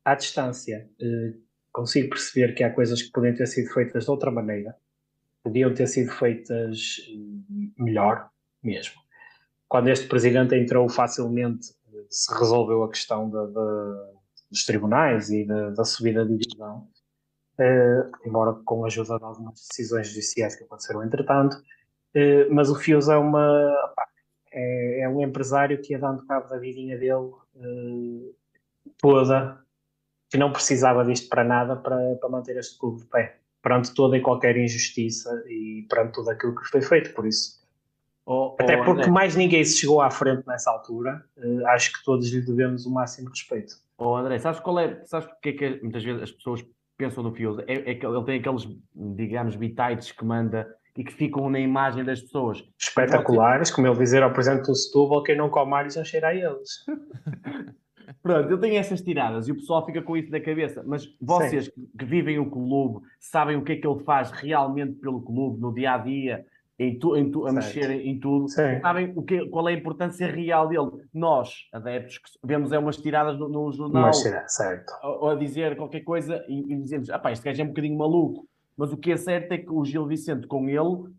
Speaker 3: à distância, uh, consigo perceber que há coisas que podem ter sido feitas de outra maneira, podiam ter sido feitas melhor mesmo. Quando este presidente entrou, facilmente se resolveu a questão de, de, dos tribunais e de, da subida de divisão, uh, embora com a ajuda de algumas decisões judiciais que aconteceram entretanto. Uh, mas o Fios é uma é, é, um empresário que ia dando cabo da vidinha dele uh, toda, que não precisava disto para nada para, para manter este clube de pé, perante toda e qualquer injustiça e perante tudo aquilo que foi feito. Por isso, Oh, Até oh, porque André. mais ninguém se chegou à frente nessa altura, uh, acho que todos lhe devemos o máximo respeito.
Speaker 2: Oh André, sabes qual é? Sabes porque é que muitas vezes as pessoas pensam no Fios? É, é que ele tem aqueles, digamos, bitites que manda e que ficam na imagem das pessoas.
Speaker 3: Espetaculares, como ele dizer ao presidente do Setúbal, quem não come alhos já cheira a eles.
Speaker 2: Pronto, eu tenho essas tiradas e o pessoal fica com isso na cabeça, mas vocês que, que, vivem o clube, sabem o que é que ele faz realmente pelo clube, no dia a dia, em tu, em tu, a mexer em tudo, Sim. sabem o que, qual é a importância real dele. Nós, adeptos, que vemos é umas tiradas no, no jornal. Ou, a dizer qualquer coisa e, e dizemos, ah pá, este gajo é um bocadinho maluco. Mas o que é certo é que o Gil Vicente com ele,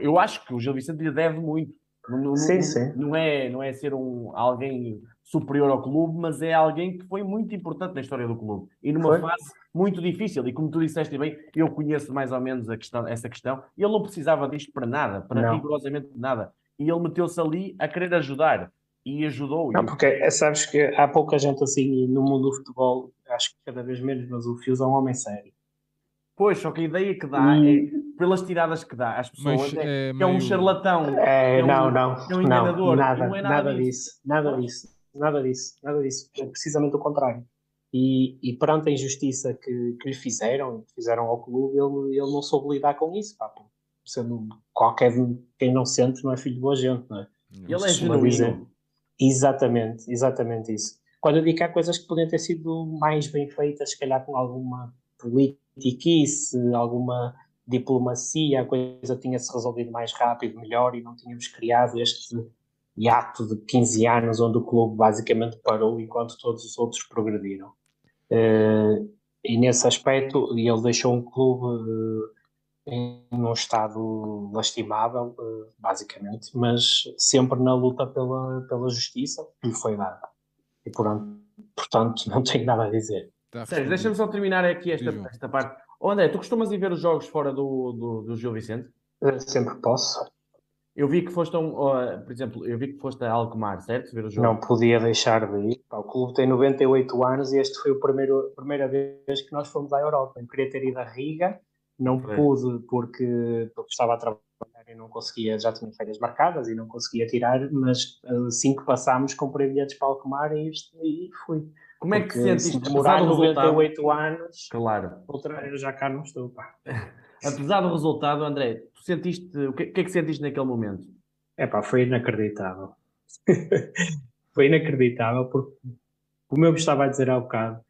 Speaker 2: eu acho que o Gil Vicente lhe deve muito. Não, sim, não, sim. não, é, não é ser um, alguém superior ao clube, mas é alguém que foi muito importante na história do clube. E numa foi? fase muito difícil. E como tu disseste bem, eu conheço mais ou menos a questão, essa questão. E ele não precisava disto para nada, para não. rigorosamente nada. E ele meteu-se ali a querer ajudar. E ajudou.
Speaker 3: Não, porque é, sabes que há pouca gente assim no mundo do futebol, acho que cada vez menos, mas o Fios é um homem sério.
Speaker 2: Pois, só que a ideia que dá é, pelas tiradas que dá às pessoas, Mas, é, é, meio... é, um charlatão.
Speaker 3: É, é um, não, não. É um enganador. Não, nada, não é nada, nada disso. disso. Nada disso. Nada disso. Nada disso. É precisamente o contrário. E, e perante a injustiça que, que lhe fizeram, que fizeram ao clube, ele, ele não soube lidar com isso. Pá, sendo qualquer quem não sente não é filho de boa gente, não é?
Speaker 2: Ele é genuíno.
Speaker 3: Exatamente, exatamente isso. Quando eu digo que há coisas que podiam ter sido mais bem feitas, se calhar com alguma politiquice, alguma diplomacia, a coisa tinha-se resolvido mais rápido, melhor, e não tínhamos criado este hiato de 15 anos onde o clube basicamente parou enquanto todos os outros progrediram. Uh, e nesse aspecto, ele deixou um clube uh, em um estado lastimável, uh, basicamente, mas sempre na luta pela, pela justiça que lhe foi dada. E portanto, portanto não tenho nada a dizer.
Speaker 2: Tá Sérgio, deixa-me só terminar aqui esta, esta parte. Oh, André, tu costumas ir ver os jogos fora do, do, do Gil Vicente?
Speaker 3: sempre posso.
Speaker 2: Eu vi que foste, um, uh, por exemplo, eu vi que foste a Alkmaar, certo? Ver o
Speaker 3: jogo. Não podia deixar de ir. O clube tem 98 anos e este foi o primeiro, a primeira vez que nós fomos à Europa. Eu queria ter ido a Riga, não é. pude porque, porque estava a trabalhar e não conseguia, já tinha férias marcadas e não conseguia tirar, mas assim que passámos comprei bilhetes para Alkmaar e, e fui.
Speaker 2: Como é que se sentiste?
Speaker 3: Demorar 98 anos,
Speaker 2: claro.
Speaker 3: outra eu já cá não estou. Pá.
Speaker 2: Apesar do resultado, André, tu sentiste, o que, que é que sentiste naquele momento?
Speaker 3: É pá, foi inacreditável. foi inacreditável porque, como eu estava a dizer há bocado,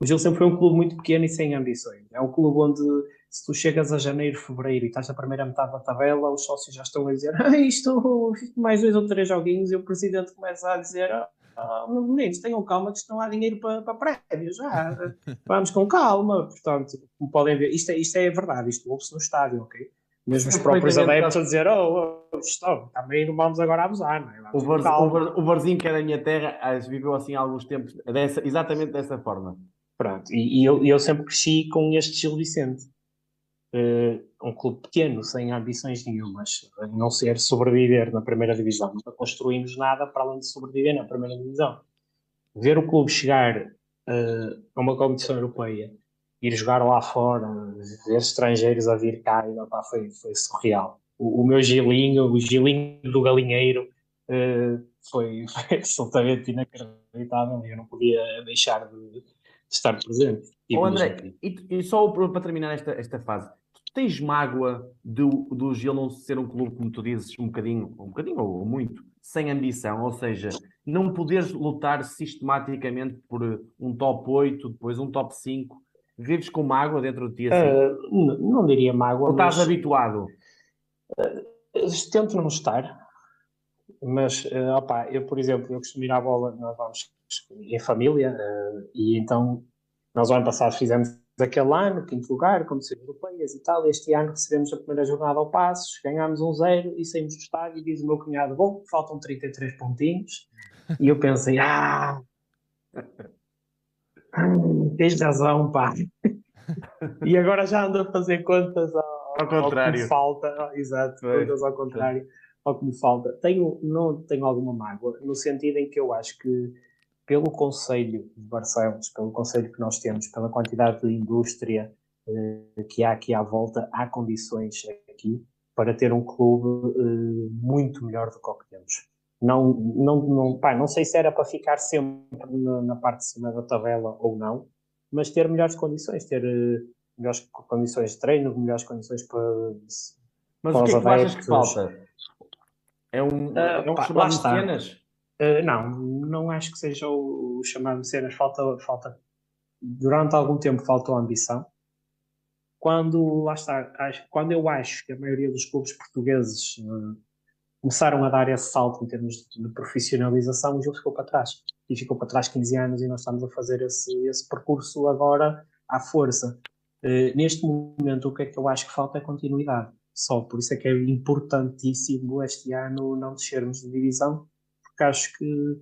Speaker 3: o Gil sempre foi um clube muito pequeno e sem ambições. É um clube onde, se tu chegas a janeiro, fevereiro e estás na primeira metade da tabela, os sócios já estão a dizer ah, isto, mais dois ou três joguinhos, e o presidente começa a dizer oh, meninos, tenham calma que não há dinheiro para, para prémios, já. Vamos com calma. Portanto, como podem ver, isto é, isto é verdade, isto ouve-se no estádio, ok? Mesmo os próprios adeptos a dizer, oh, oh stop, também não vamos agora abusar, não é?
Speaker 2: o, Bar, o, Barzinho, que é da minha terra, viveu assim há alguns tempos, dessa, exatamente dessa forma.
Speaker 3: Pronto, e, e eu, eu sempre cresci com este Gil Vicente uh, um clube pequeno, sem ambições nenhumas, a não ser sobreviver na primeira divisão. Nunca construímos nada para além de sobreviver na primeira divisão. Ver o clube chegar uh, a uma competição europeia, ir jogar lá fora, ver estrangeiros a vir cá, e, opa, foi, foi surreal. O, o, meu gilinho, o gilinho do galinheiro, uh, foi, foi absolutamente inacreditável e eu não podia deixar de estar presente.
Speaker 2: Oh, André, e, e, só para terminar esta, esta fase, tens mágoa do, do Gil não ser um clube, como tu dizes, um bocadinho, um bocadinho ou muito, sem ambição, ou seja, não poderes lutar sistematicamente por um top 8, depois um top 5, vives com mágoa dentro de ti assim?
Speaker 3: Uh, não diria mágoa.
Speaker 2: Ou estás mas... habituado?
Speaker 3: Uh, tento não estar, mas uh, opa, eu, por exemplo, eu costumo ir à bola, nós vamos em família, uh, e então Nós, o ano passado, fizemos aquele ano, quinto lugar, competições europeias e tal. Este ano recebemos a primeira jornada ao Passos, ganhámos um zero e saímos do estádio. E diz o meu cunhado: Bom, faltam 33 pontinhos. E eu pensei: Ah, tens razão, pá. e agora já ando a fazer contas ao,
Speaker 2: ao contrário.
Speaker 3: Ao que falta. Exato, contas ao contrário ao que me falta. Tenho, não tenho alguma mágoa, no sentido em que eu acho que pelo Conselho de Barcelos, pelo Conselho que nós temos, pela quantidade de indústria eh, que há aqui à volta, há condições aqui para ter um clube eh, muito melhor do que o que temos. Não, não, não, pá, não sei se era para ficar sempre na, na, parte de cima da tabela ou não, mas ter melhores condições, ter eh, melhores condições de treino, melhores condições para.
Speaker 2: Mas para o que é que achas que falta? É um, uh, é um chamado de cenas?
Speaker 3: Uh, não, não acho que seja o, o chamado de cenas. Falta, falta, durante algum tempo faltou ambição. Quando, lá está, acho, quando eu acho que a maioria dos clubes portugueses uh, começaram a dar esse salto em termos de, de profissionalização, o Gil ficou para trás. E ficou para trás 15 anos e nós estamos a fazer esse, esse percurso agora à força. Uh, neste momento, o que é que eu acho que falta é continuidade. Só por isso é que é importantíssimo este ano não descermos de divisão, porque acho que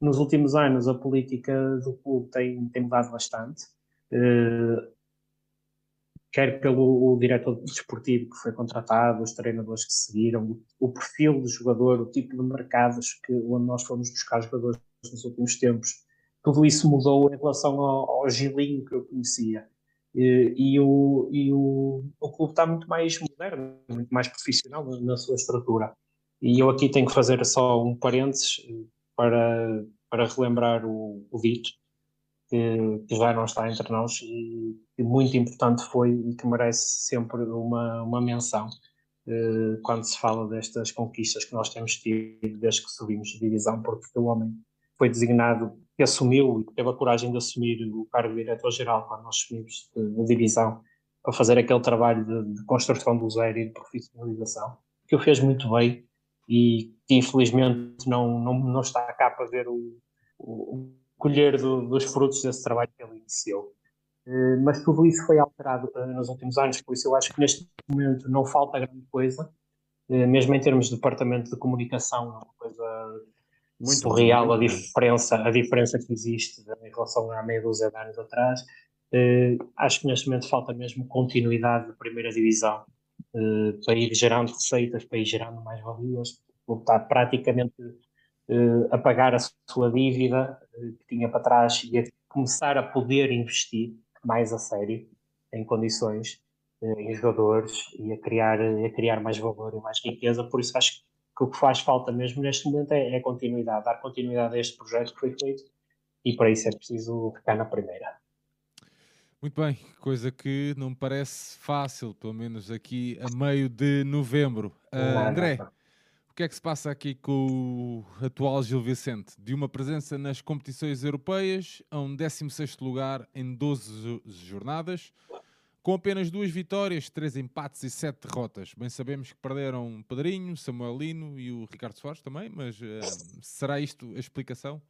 Speaker 3: nos últimos anos a política do clube tem, tem mudado bastante. Uh, quer pelo diretor desportivo que foi contratado, os treinadores que seguiram, o perfil do jogador, o tipo de mercados que, onde nós fomos buscar jogadores nos últimos tempos, tudo isso mudou em relação ao, ao Gilinho que eu conhecia. E, e, o, e o, o clube está muito mais moderno, muito mais profissional na, na sua estrutura. E eu aqui tenho que fazer só um parênteses para, para relembrar o, o Vito, que, que, já não está entre nós e que muito importante foi e que merece sempre uma, uma menção eh, quando se fala destas conquistas que nós temos tido desde que subimos de divisão, porque o homem foi designado que assumiu e teve a coragem de assumir o cargo de diretor-geral quando nós assumimos de, de, divisão para fazer aquele trabalho de, de, construção do zero e de profissionalização, que o fez muito bem e que infelizmente não, não, não está cá para ver o, o colher do, dos frutos desse trabalho que ele iniciou. Uh, mas tudo isso foi alterado uh, nos últimos anos, por isso eu acho que neste momento não falta grande coisa, uh, mesmo em termos de departamento de comunicação, é uma coisa muito surreal a diferença, a diferença que existe em relação a meia dúzia de anos atrás. Acho que neste momento falta mesmo continuidade da primeira divisão uh, para ir gerando receitas, para ir gerando mais valias, voltar praticamente uh, a pagar a sua dívida que tinha para trás e a começar a poder investir mais a sério em condições em jogadores e a criar, a criar mais valor e mais riqueza. Por isso acho que o que faz falta mesmo neste momento é, é continuidade, dar continuidade a este projeto que foi feito e para isso é preciso ficar na primeira.
Speaker 1: Muito bem, coisa que não me parece fácil, pelo menos aqui a meio de novembro. Uh, André, o que é que se passa aqui com o atual Gil Vicente? De uma presença nas competições europeias a um 16 lugar em 12 jornadas, com apenas duas vitórias, três empates e sete derrotas. Bem sabemos que perderam Pedrinho, Samuel Lino e o Ricardo Soares também, mas uh, será isto a explicação?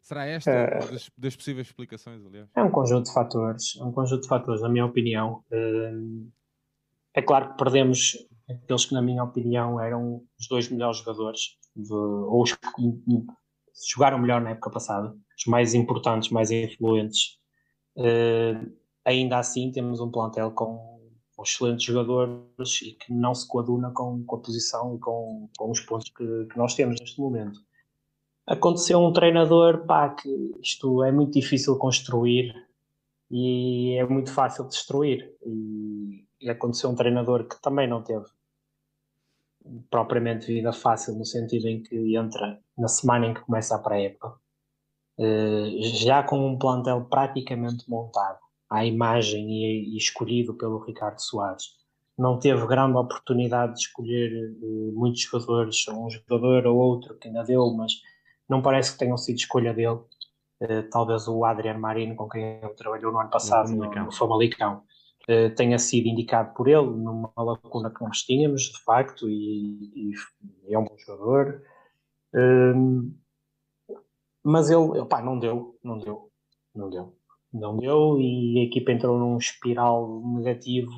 Speaker 1: Será esta é, das, das, possíveis explicações, aliás?
Speaker 3: É um conjunto de fatores, é um conjunto de fatores, na minha opinião. Uh, é claro que perdemos aqueles que, na minha opinião, eram os dois melhores jogadores, de, ou os que jogaram melhor na época passada, os mais importantes, mais influentes. Uh, ainda assim temos um plantel com, com excelentes jogadores e que não se coaduna com, com a posição e com, com os pontos que, que, nós temos neste momento. Aconteceu um treinador, pá, que isto é muito difícil construir e é muito fácil destruir. E, e aconteceu um treinador que também não teve propriamente vida fácil, no sentido em que entra na semana em que começa a pré-época, eh, já com um plantel praticamente montado à imagem e, escolhido pelo Ricardo Soares. Não teve grande oportunidade de escolher uh, muitos jogadores, um jogador ou outro que ainda deu, mas não parece que tenham sido escolha dele. Uh, talvez o Adriano Marino, com quem ele trabalhou no ano passado no, no Famalicão, uh, tenha sido indicado por ele numa lacuna que nós tínhamos, de facto, e, e é um bom jogador. Uh, mas ele, pá, não deu, não deu, não deu não deu e a equipa entrou num espiral negativo,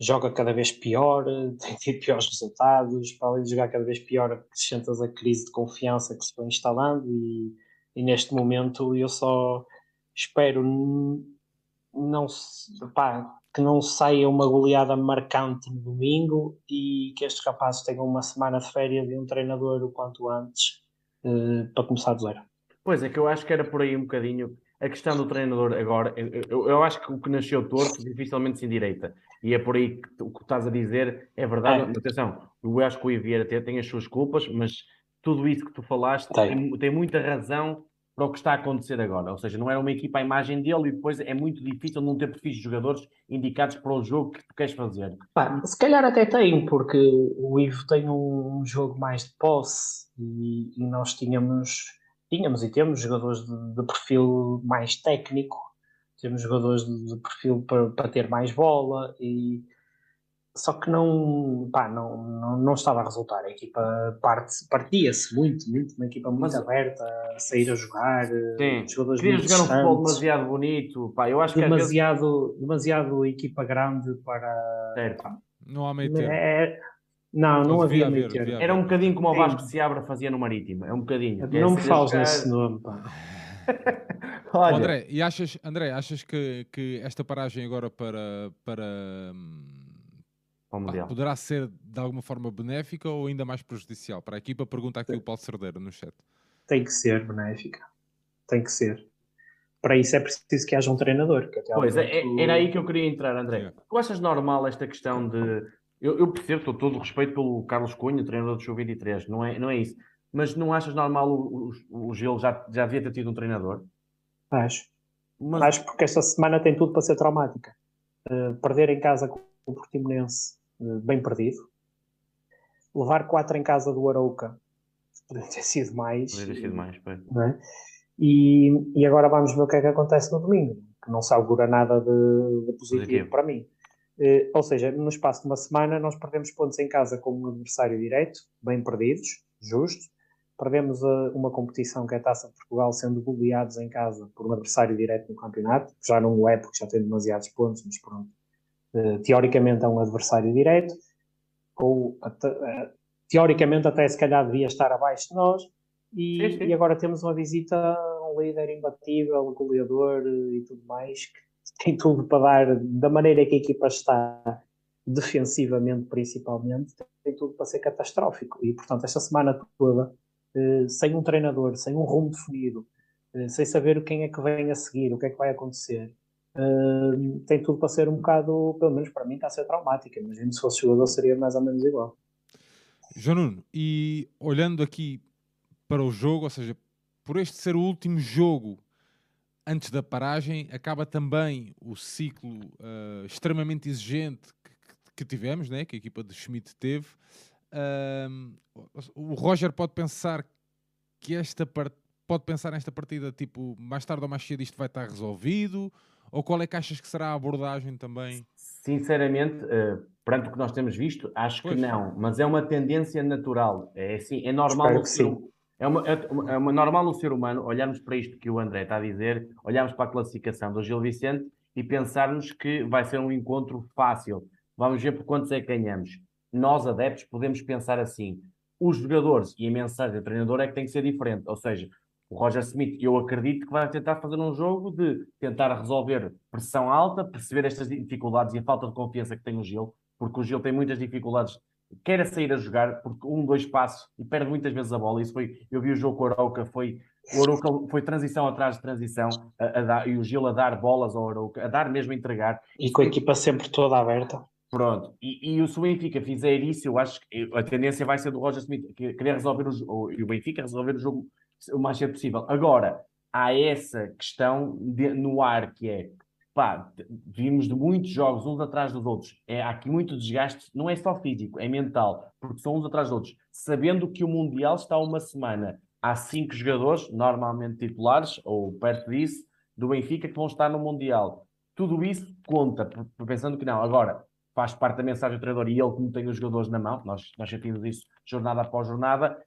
Speaker 3: joga cada vez pior, tem tido piores resultados, para além de jogar cada vez pior, acrescentas a crise de confiança que se foi instalando e, e neste momento eu só espero não pá, que não saia uma goleada marcante no domingo e que estes rapazes tenham uma semana de férias de um treinador o quanto antes uh, para começar do zero.
Speaker 2: Pois é, que eu acho que era por aí um bocadinho a questão do treinador agora. Eu, eu acho que o que nasceu torto dificilmente se endireita. E é por aí que o que estás a dizer é verdade. É. Atenção, eu acho que o Iviera tem, tem as suas culpas, mas tudo isso que tu falaste tem, tem muita razão para o que está a acontecer agora. Ou seja, não era uma equipa à imagem dele e depois é muito difícil não ter perfis de jogadores indicados para o jogo que tu queres fazer.
Speaker 3: Pá, se calhar até tem, porque o Ivo tem um jogo mais de posse e, e nós tínhamos, tínhamos e temos jogadores de, de perfil mais técnico, temos jogadores de, de perfil para, para ter mais bola e só que não, pá, não, não, não estava a resultar. A equipa parte, partia-se muito, muito, uma equipa muito Mas, aberta, a sair a jogar.
Speaker 2: Sim. Jogadores Queria jogar um futebol demasiado bonito. Pá, eu acho
Speaker 3: demasiado, vezes... demasiado equipa grande para.
Speaker 2: Certo.
Speaker 1: Não há meio termo.
Speaker 3: É, não, não havia meio termo.
Speaker 2: Era um bocadinho como o Vasco de Seabra fazia no Marítimo. É um bocadinho.
Speaker 3: Não me fales jogar... nesse nome, pá.
Speaker 1: Olha. André, e achas, André, achas que, que esta paragem agora para, para hum, Mundial. poderá ser de alguma forma benéfica ou ainda mais prejudicial? Para a equipa, pergunta aqui o Paulo Cerdeiro no chat.
Speaker 3: Tem que ser benéfica. Tem que ser. Para isso é preciso que haja um treinador. Que
Speaker 2: pois, é, é, era aí que eu queria entrar, André. Tu achas normal esta questão de. Eu, eu percebo, estou todo o respeito pelo Carlos Cunha, treinador do Show 23, não é, não é isso. Mas não achas normal o, o, o Gil já, já devia ter tido um treinador?
Speaker 3: Acho. Mas... Acho porque esta semana tem tudo para ser traumática. Uh, perder em casa com o Portimonense uh, bem perdido. Levar quatro em casa do Arauca poderia ter sido mais.
Speaker 2: Poderia ter sido mais,
Speaker 3: é? e, e agora vamos ver o que é que acontece no domingo, que não se augura nada de, de positivo, para mim. Uh, ou seja, no espaço de uma semana nós perdemos pontos em casa com um adversário direto, bem perdidos, justo. Perdemos a, uma competição que é a Taça de Portugal, sendo goleados em casa por um adversário direto no campeonato, que já não é porque já tem demasiados pontos, mas pronto. Uh, teoricamente é um adversário direto, ou uh, teoricamente até se calhar devia estar abaixo de nós, e, sim, sim. e agora temos uma visita a um líder imbatível, goleador e tudo mais, que tem tudo para dar, da maneira que a equipa está, defensivamente principalmente, tem tudo para ser catastrófico. E portanto, esta semana toda eh, sem um treinador, sem um rumo definido, eh, sem saber quem é que vem a seguir, o que é que vai acontecer, eh, tem tudo para ser um bocado, pelo menos para mim, está a ser traumática. Imagino se fosse jogador seria mais ou menos igual.
Speaker 1: João Nuno, e olhando aqui para o jogo, ou seja, por este ser o último jogo antes da paragem, acaba também o ciclo uh, extremamente exigente que, que, tivemos, né? que a equipa de Schmidt teve, o Roger pode pensar que esta part... pode pensar nesta partida, tipo, mais tarde ou mais cedo isto vai estar resolvido? Ou qual é que achas que será a abordagem também?
Speaker 2: Sinceramente, uh, perante o que nós temos visto, acho pois. que não. Mas é uma tendência natural. É assim, é normal.
Speaker 3: Que sim.
Speaker 2: É uma, é, uma, é uma normal o ser humano olharmos para isto que o André está a dizer, olharmos para a classificação do Gil Vicente e pensarmos que vai ser um encontro fácil. Vamos ver por quantos é que ganhamos nós adeptos podemos pensar assim. Os jogadores e a mensagem do treinador é que tem que ser diferente. Ou seja, o Roger Smith, eu acredito que vai tentar fazer um jogo de tentar resolver pressão alta, perceber estas dificuldades e a falta de confiança que tem o Gil, porque o Gil tem muitas dificuldades, quer a sair a jogar, porque um, dois passos e perde muitas vezes a bola. Isso foi, eu vi o jogo com o Arauca, foi, o foi transição atrás de transição, a, a dar, e o Gil a dar bolas ao Arauca, a dar mesmo a entregar.
Speaker 3: E com a equipa sempre toda aberta.
Speaker 2: Pronto, e, e se o Benfica fizer isso, eu acho que a tendência vai ser do Roger Smith querer resolver o, e o Benfica resolver o jogo o mais cedo possível. Agora, há essa questão de, no ar que é pá, vimos de muitos jogos uns atrás dos outros. É, há aqui muito desgaste, não é só físico, é mental, porque são uns atrás dos outros. Sabendo que o Mundial está uma semana, há cinco jogadores, normalmente titulares, ou perto disso, do Benfica, que vão estar no Mundial. Tudo isso conta, pensando que não. Agora, faz parte da mensagem do treinador e ele, como tem os jogadores na mão, nós, nós sentimos isso jornada após jornada,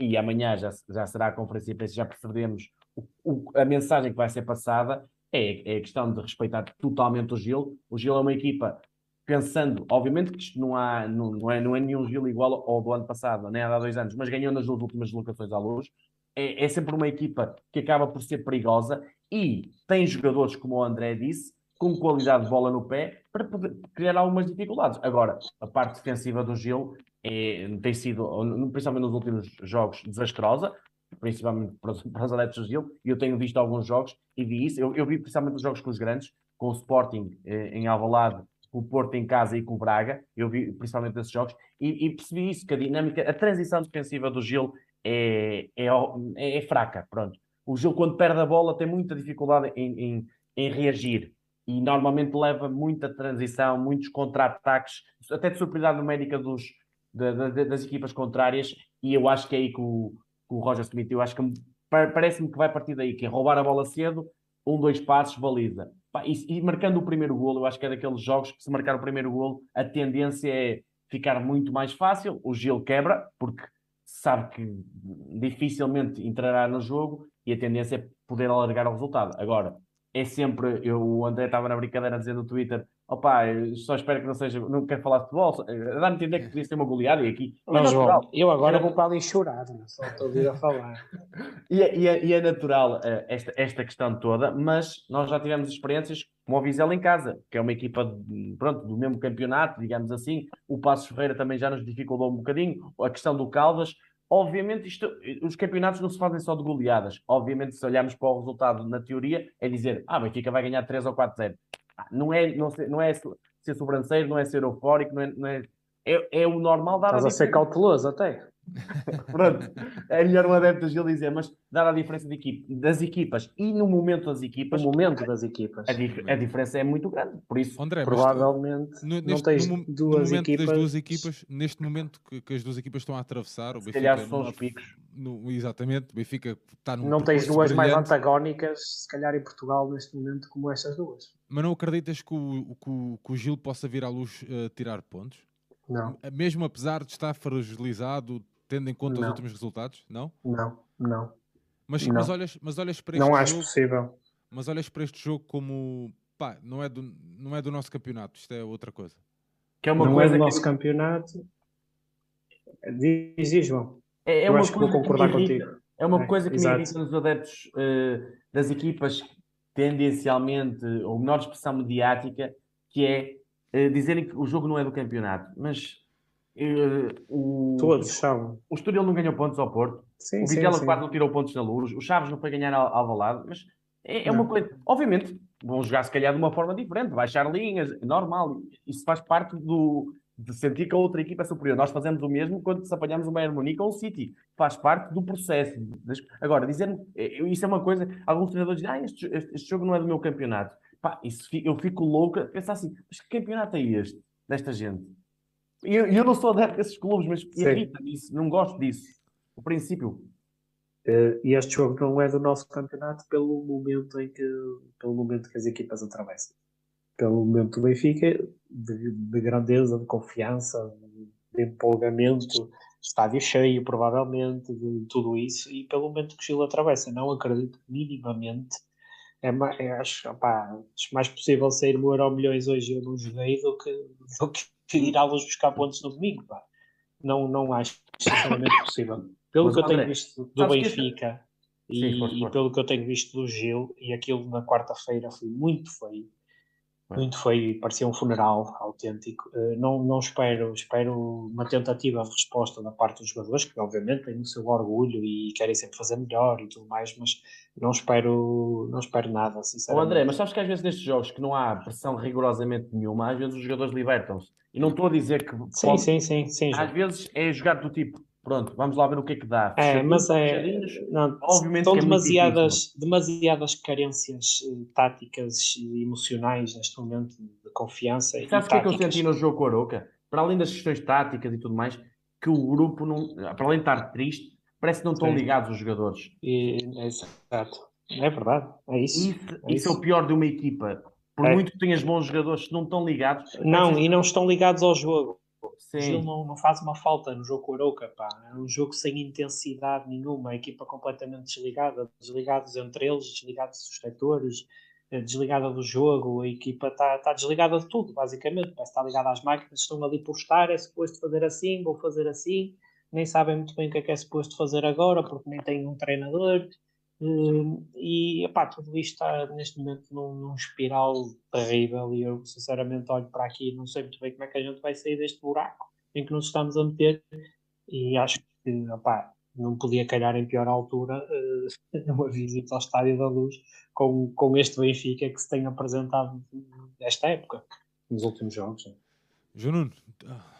Speaker 2: e amanhã já, já será a conferência de imprensa, já percebemos o, o, a mensagem que vai ser passada, é, é a questão de respeitar totalmente o Gil. O Gil é uma equipa pensando, obviamente que isto não, há, não, não, é, não é nenhum Gil igual ao do ano passado, nem há dois anos, mas ganhou nas duas últimas deslocações à luz. É, é sempre uma equipa que acaba por ser perigosa e tem jogadores, como o André disse, com qualidade de bola no pé para poder criar algumas dificuldades. Agora, a parte defensiva do Gil é, tem sido, principalmente nos últimos jogos, desastrosa, principalmente para os, para os adeptos do Gil, e eu tenho visto alguns jogos e vi isso. Eu, eu vi principalmente os jogos com os grandes, com o Sporting eh, em Alvalade, com o Porto em casa e com o Braga, eu vi principalmente esses jogos, e, e percebi isso, que a dinâmica, a transição defensiva do Gil é, é, é, é fraca, pronto. O Gil, quando perde a bola, tem muita dificuldade em, em, em reagir e normalmente leva muita transição, muitos contra-ataques, até de superioridade numérica dos, de, de, das equipas contrárias. E eu acho que é aí que o, que o Roger Smith, eu acho que parece-me que vai partir daí, que é roubar a bola cedo, um, dois passos, baliza. E, e, marcando o primeiro golo, eu acho que é daqueles jogos que se marcar o primeiro golo, a tendência é ficar muito mais fácil. O Gil quebra, porque sabe que dificilmente entrará no jogo e a tendência é poder alargar o resultado. Agora, é sempre, eu, o André estava na brincadeira a dizer no Twitter, opá, só espero que não seja, não quero falar de futebol, dá-me a entender que podia ser uma goleada e aqui.
Speaker 3: Não, é João, eu agora vou para ali chorar, só estou a ouvir a falar.
Speaker 2: e, é, e, é, e, é, natural uh, esta, esta questão toda, mas nós já tivemos experiências como o Vizela em casa, que é uma equipa pronto, do mesmo campeonato, digamos assim. O Passos Ferreira também já nos dificultou um bocadinho, a questão do Caldas. Obviamente, isto, os campeonatos não se fazem só de goleadas. Obviamente, se olharmos para o resultado na teoria, é dizer, ah, Benfica vai ganhar 3 ou 4-0. Ah, não é, não, não é ser sobranceiro, não é ser eufórico, não é, não é, é, é o normal
Speaker 3: dar Estás a, a ser cauteloso até.
Speaker 2: Pronto, é melhor um adepto Gil dizer, mas dar a diferença de equipe, das equipas e no momento das equipas,
Speaker 3: no momento das equipas,
Speaker 2: a, dif a diferença é muito grande. Por isso,
Speaker 3: André, provavelmente no, neste, não tens no, duas
Speaker 1: no
Speaker 3: equipas.
Speaker 1: Das duas equipas. Neste momento que, que, as duas equipas estão a atravessar, o
Speaker 2: Se Benfica calhar são os picos.
Speaker 1: No, exatamente, o Benfica está no.
Speaker 3: Não tens duas brilhante. mais antagónicas, se calhar em Portugal neste momento, como estas duas.
Speaker 1: Mas não acreditas que o, que o, que o Gil possa vir à luz uh, tirar pontos?
Speaker 3: Não.
Speaker 1: Mesmo apesar de estar fragilizado, tendo em conta não. os últimos resultados? Não?
Speaker 3: Não, não.
Speaker 1: Mas, não. mas, olhas, mas olhas para
Speaker 3: este
Speaker 1: Não
Speaker 3: acho jogo, possível.
Speaker 1: Mas olhas para este jogo como pá, não é do, não é do nosso campeonato, isto é outra coisa.
Speaker 3: Que é uma não coisa é do nosso que... campeonato. Diz, diz João.
Speaker 2: É, é uma coisa que vou concordar contigo. É uma é, coisa que exato. me irrita nos adeptos uh, das equipas tendencialmente, ou menor expressão mediática, que é uh, dizerem que o jogo não é do campeonato. Mas o,
Speaker 3: Todos são.
Speaker 2: O Estoril não ganhou pontos ao Porto.
Speaker 3: Sim,
Speaker 2: o Vizela quase não tirou pontos na Luz. O Chaves não foi ganhar ao, Valado. Mas é, é uma coisa. Obviamente, vão jogar se calhar de uma forma diferente, baixar linhas, é normal. Isso faz parte do, de sentir que a outra equipa é superior. Nós fazemos o mesmo quando se apanhamos o Bayern Munique ou o City. Faz parte do processo. Agora, dizer é, isso é uma coisa. Alguns treinadores dizem: ah, este, este, jogo não é do meu campeonato. Pá, isso, eu fico louca pensar assim: mas que campeonato é este desta gente? E eu, eu, não sou adepto desses clubes, mas irrita-me isso, não gosto disso. O princípio.
Speaker 3: Uh, e este jogo não é do nosso campeonato pelo momento em que, pelo momento que as equipas atravessam. Pelo momento do Benfica, de, de grandeza, de confiança, de, empolgamento, estádio cheio, provavelmente, de tudo isso, e pelo momento que o Chile atravessa. Não acredito minimamente. É, é, acho, opá, acho mais possível sair o Euro Milhões hoje eu não joguei do que, do que irá-los buscar pontos no domingo. Pá. Não, não acho sinceramente possível. Pelo Mas, que eu tenho visto do Benfica e, Sim, e, pelo que eu tenho visto do Gil, e aquilo na quarta-feira foi muito feio muito feio, parecia um funeral autêntico. Uh, não, não espero, espero uma tentativa de resposta da parte dos jogadores, que obviamente têm o seu orgulho e querem sempre fazer melhor e tudo mais, mas não espero, não espero nada, sinceramente.
Speaker 2: Ô André, mas sabes que às vezes nestes jogos que não há pressão rigorosamente nenhuma, às vezes os jogadores libertam-se. E não estou a dizer que.
Speaker 3: Sim, pode... sim, sim, sim.
Speaker 2: Às vezes é jogar do tipo, Pronto, vamos lá ver o que é que dá.
Speaker 3: É, mas é. Não, obviamente estão é demasiadas, demasiadas carências uh, táticas e emocionais neste momento de confiança.
Speaker 2: Sabes o que é que eu senti no jogo com a Aroca? Para além das questões táticas e tudo mais, que o grupo, não, para além de estar triste, parece que não estão Sim. ligados os jogadores.
Speaker 3: E, é exato. É verdade. É isso.
Speaker 2: Isso é, isso. é o pior de uma equipa. Por é. muito que tenhas bons jogadores, se não estão ligados.
Speaker 3: Não, e não estão ligados ao jogo. Sim. O Gil não, não faz uma falta no jogo com o Arouca, pá. É um jogo sem intensidade nenhuma, a equipa completamente desligada, desligados entre eles, desligados dos setores. desligada do jogo, a equipa está tá desligada de tudo, basicamente. Parece estar ligada às máquinas, estão ali por estar, é suposto fazer assim, vou fazer assim, nem sabem muito bem o que é que é suposto fazer agora, porque nem têm um treinador. Hum, e epá, tudo isto está neste momento num, num, espiral terrível e eu sinceramente olho para aqui e não sei muito bem como é que a gente vai sair deste buraco em que nos estamos a meter e acho que epá, não podia calhar em pior altura uh, uma visita ao Estádio da Luz com, com este Benfica que se tem apresentado nesta época, nos últimos jogos.
Speaker 1: João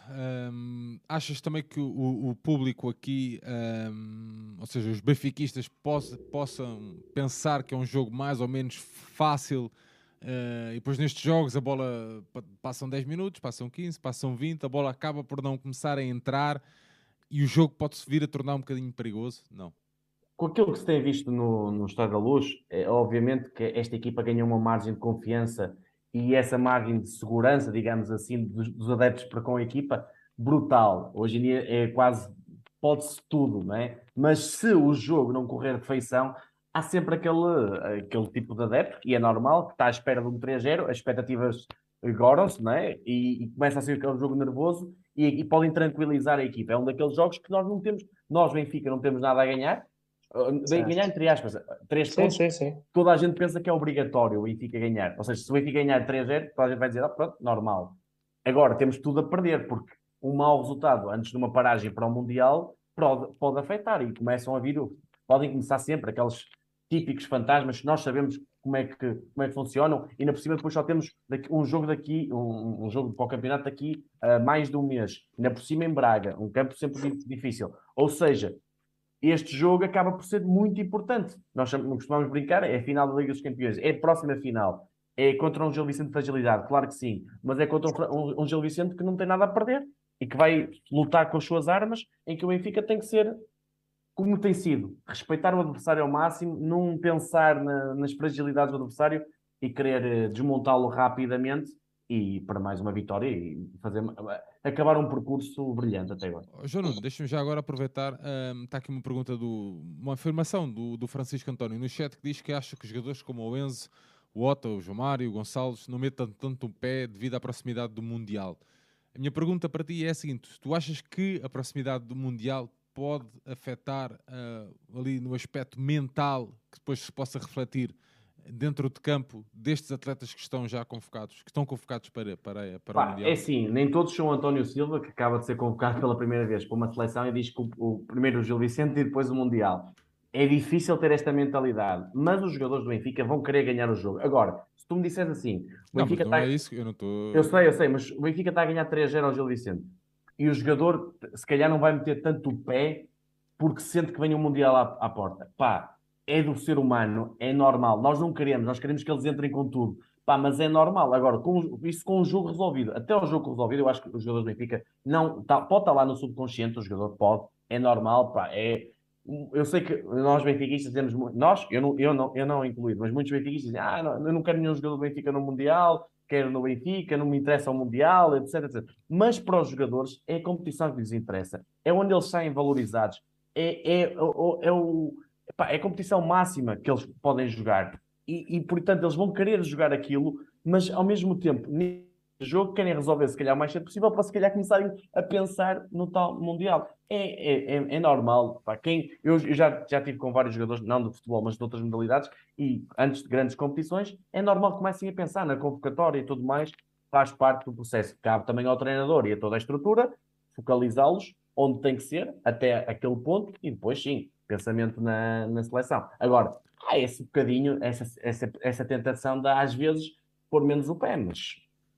Speaker 1: um, achas também que o, o público aqui, um, ou seja, os benfiquistas possa, possam pensar que é um jogo mais ou menos fácil uh, e depois nestes jogos a bola passam 10 minutos, passam 15, passam 20, a bola acaba por não começar a entrar e o jogo pode-se vir a tornar um bocadinho perigoso? Não.
Speaker 2: Com aquilo que se tem visto no, no Estado da Luz, é obviamente que esta equipa ganhou uma margem de confiança e essa margem de segurança, digamos assim, dos, dos adeptos para com a equipa, brutal. Hoje em dia é quase, pode-se tudo, não é? Mas se o jogo não correr de feição, há sempre aquele, aquele tipo de adepto, e é normal, que está à espera de um 3-0, as expectativas agoram-se, não é? E, e, começa a ser aquele jogo nervoso e, e podem tranquilizar a equipa. É um daqueles jogos que nós não temos, nós, Benfica, não temos nada a ganhar. Ganhar entre aspas, três sim, pontos, sim, sim. toda a gente pensa que é obrigatório o Benfica ganhar. Ou seja, se o Benfica ganhar 3-0, toda a gente vai dizer, ah, pronto, normal. Agora, temos tudo a perder, porque um mau resultado antes de uma paragem para o Mundial pode, pode afetar e começam a vir, podem começar sempre aqueles típicos fantasmas que nós sabemos como é que, como é que funcionam e na por cima depois só temos um jogo daqui, um, um, jogo para o campeonato daqui a uh, mais de um mês. Na por cima em Braga, um campo sempre difícil. Ou seja, este jogo acaba por ser muito importante. Nós costumamos brincar, é a final da Liga dos Campeões, é a próxima final. É contra um Gil Vicente de fragilidade, claro que sim, mas é contra um, um Gil Vicente que não tem nada a perder e que vai lutar com as suas armas, em que o Benfica tem que ser como tem sido, respeitar o adversário ao máximo, não pensar na, nas fragilidades do adversário e querer eh, desmontá-lo rapidamente e para mais uma vitória e fazer acabar um percurso brilhante até agora.
Speaker 1: João deixa-me já agora aproveitar. Um, está aqui uma pergunta do uma afirmação do, do Francisco António no chat que diz que acha que jogadores como o Enzo, o Otto, o João Mário, o Gonçalves não metam tanto o pé devido à proximidade do Mundial. A minha pergunta para ti é a seguinte: tu achas que a proximidade do Mundial pode afetar uh, ali no aspecto mental que depois se possa refletir dentro de campo destes atletas que estão já convocados, que estão convocados para, para, para
Speaker 2: Pá,
Speaker 1: o Mundial?
Speaker 2: É sim, nem todos são António Silva, que acaba de ser convocado pela primeira vez para uma seleção e diz que o, o primeiro o Gil Vicente e depois o Mundial. É difícil ter esta mentalidade, mas os jogadores do Benfica vão querer ganhar o jogo. Agora, se tu me disseres assim,
Speaker 1: o Benfica não, não está... é isso, eu não estou...
Speaker 2: Eu sei, eu sei, mas o Benfica está a ganhar 3-0 ao Gil Vicente e o jogador se calhar não vai meter tanto o pé porque sente que vem o Mundial à, à porta. Pá, é do ser humano, é normal. Nós não queremos, nós queremos que eles entrem com tudo. Pá, mas é normal. Agora, com, isso com o jogo resolvido, até o jogo resolvido, eu acho que os jogadores do Benfica não, tá, pode estar lá no subconsciente, o jogador pode, é normal, pá, é. Eu sei que nós benfiquistas dizemos, nós, eu não, eu não, eu não incluído, mas muitos benfiquistas dizem, ah, não, eu não quero nenhum jogador do Benfica no Mundial, quero no Benfica, não me interessa o Mundial, etc, etc. Mas para os jogadores é a competição que lhes interessa, é onde eles saem valorizados, é, é, é, é o Epá, é a competição máxima que eles podem jogar. E, e, portanto, eles vão querer jogar aquilo, mas ao mesmo tempo, neste jogo, querem resolver se calhar o mais cedo possível para se calhar começarem a pensar no tal Mundial. É, é, é, é normal. Pá. Quem, eu, eu já, já tive com vários jogadores, não do futebol, mas de outras modalidades, e antes de grandes competições, é normal que comecem a pensar na convocatória e tudo mais, faz parte do processo. Cabe também ao treinador e a toda a estrutura focalizá-los onde tem que ser, até aquele ponto, e depois sim, pensamento na, na seleção. Agora, há esse bocadinho, essa, essa, essa tentação de às vezes pôr menos o pé, mas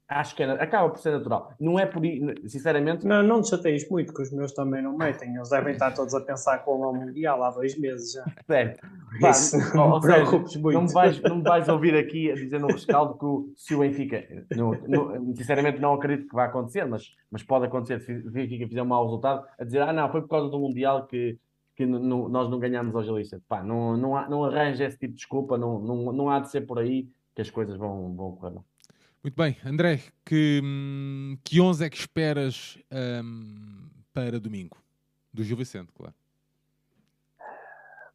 Speaker 2: acho que é, acaba por ser natural. Não é por sinceramente.
Speaker 3: Não, não te chateias muito, que os meus também não metem. Eles devem estar todos a pensar com o Mundial há dois meses já.
Speaker 2: Certo. Isso, não, não, seja, muito. Não me, vais, não me vais ouvir aqui a dizer no rescaldo que o, se o Benfica. Não, não, sinceramente, não acredito que vá acontecer, mas, mas pode acontecer se o Benfica fizer um mau resultado, a dizer, ah, não, foi por causa do Mundial que que nós não ganhamos ao Gilista. Pá, não, não, há, não arranja esse tipo de desculpa, não, não, não há de ser por aí que as coisas vão, vão correr mal.
Speaker 1: Muito bem, André, que, que 11 é que esperas um, para domingo? Do Gil Vicente, claro.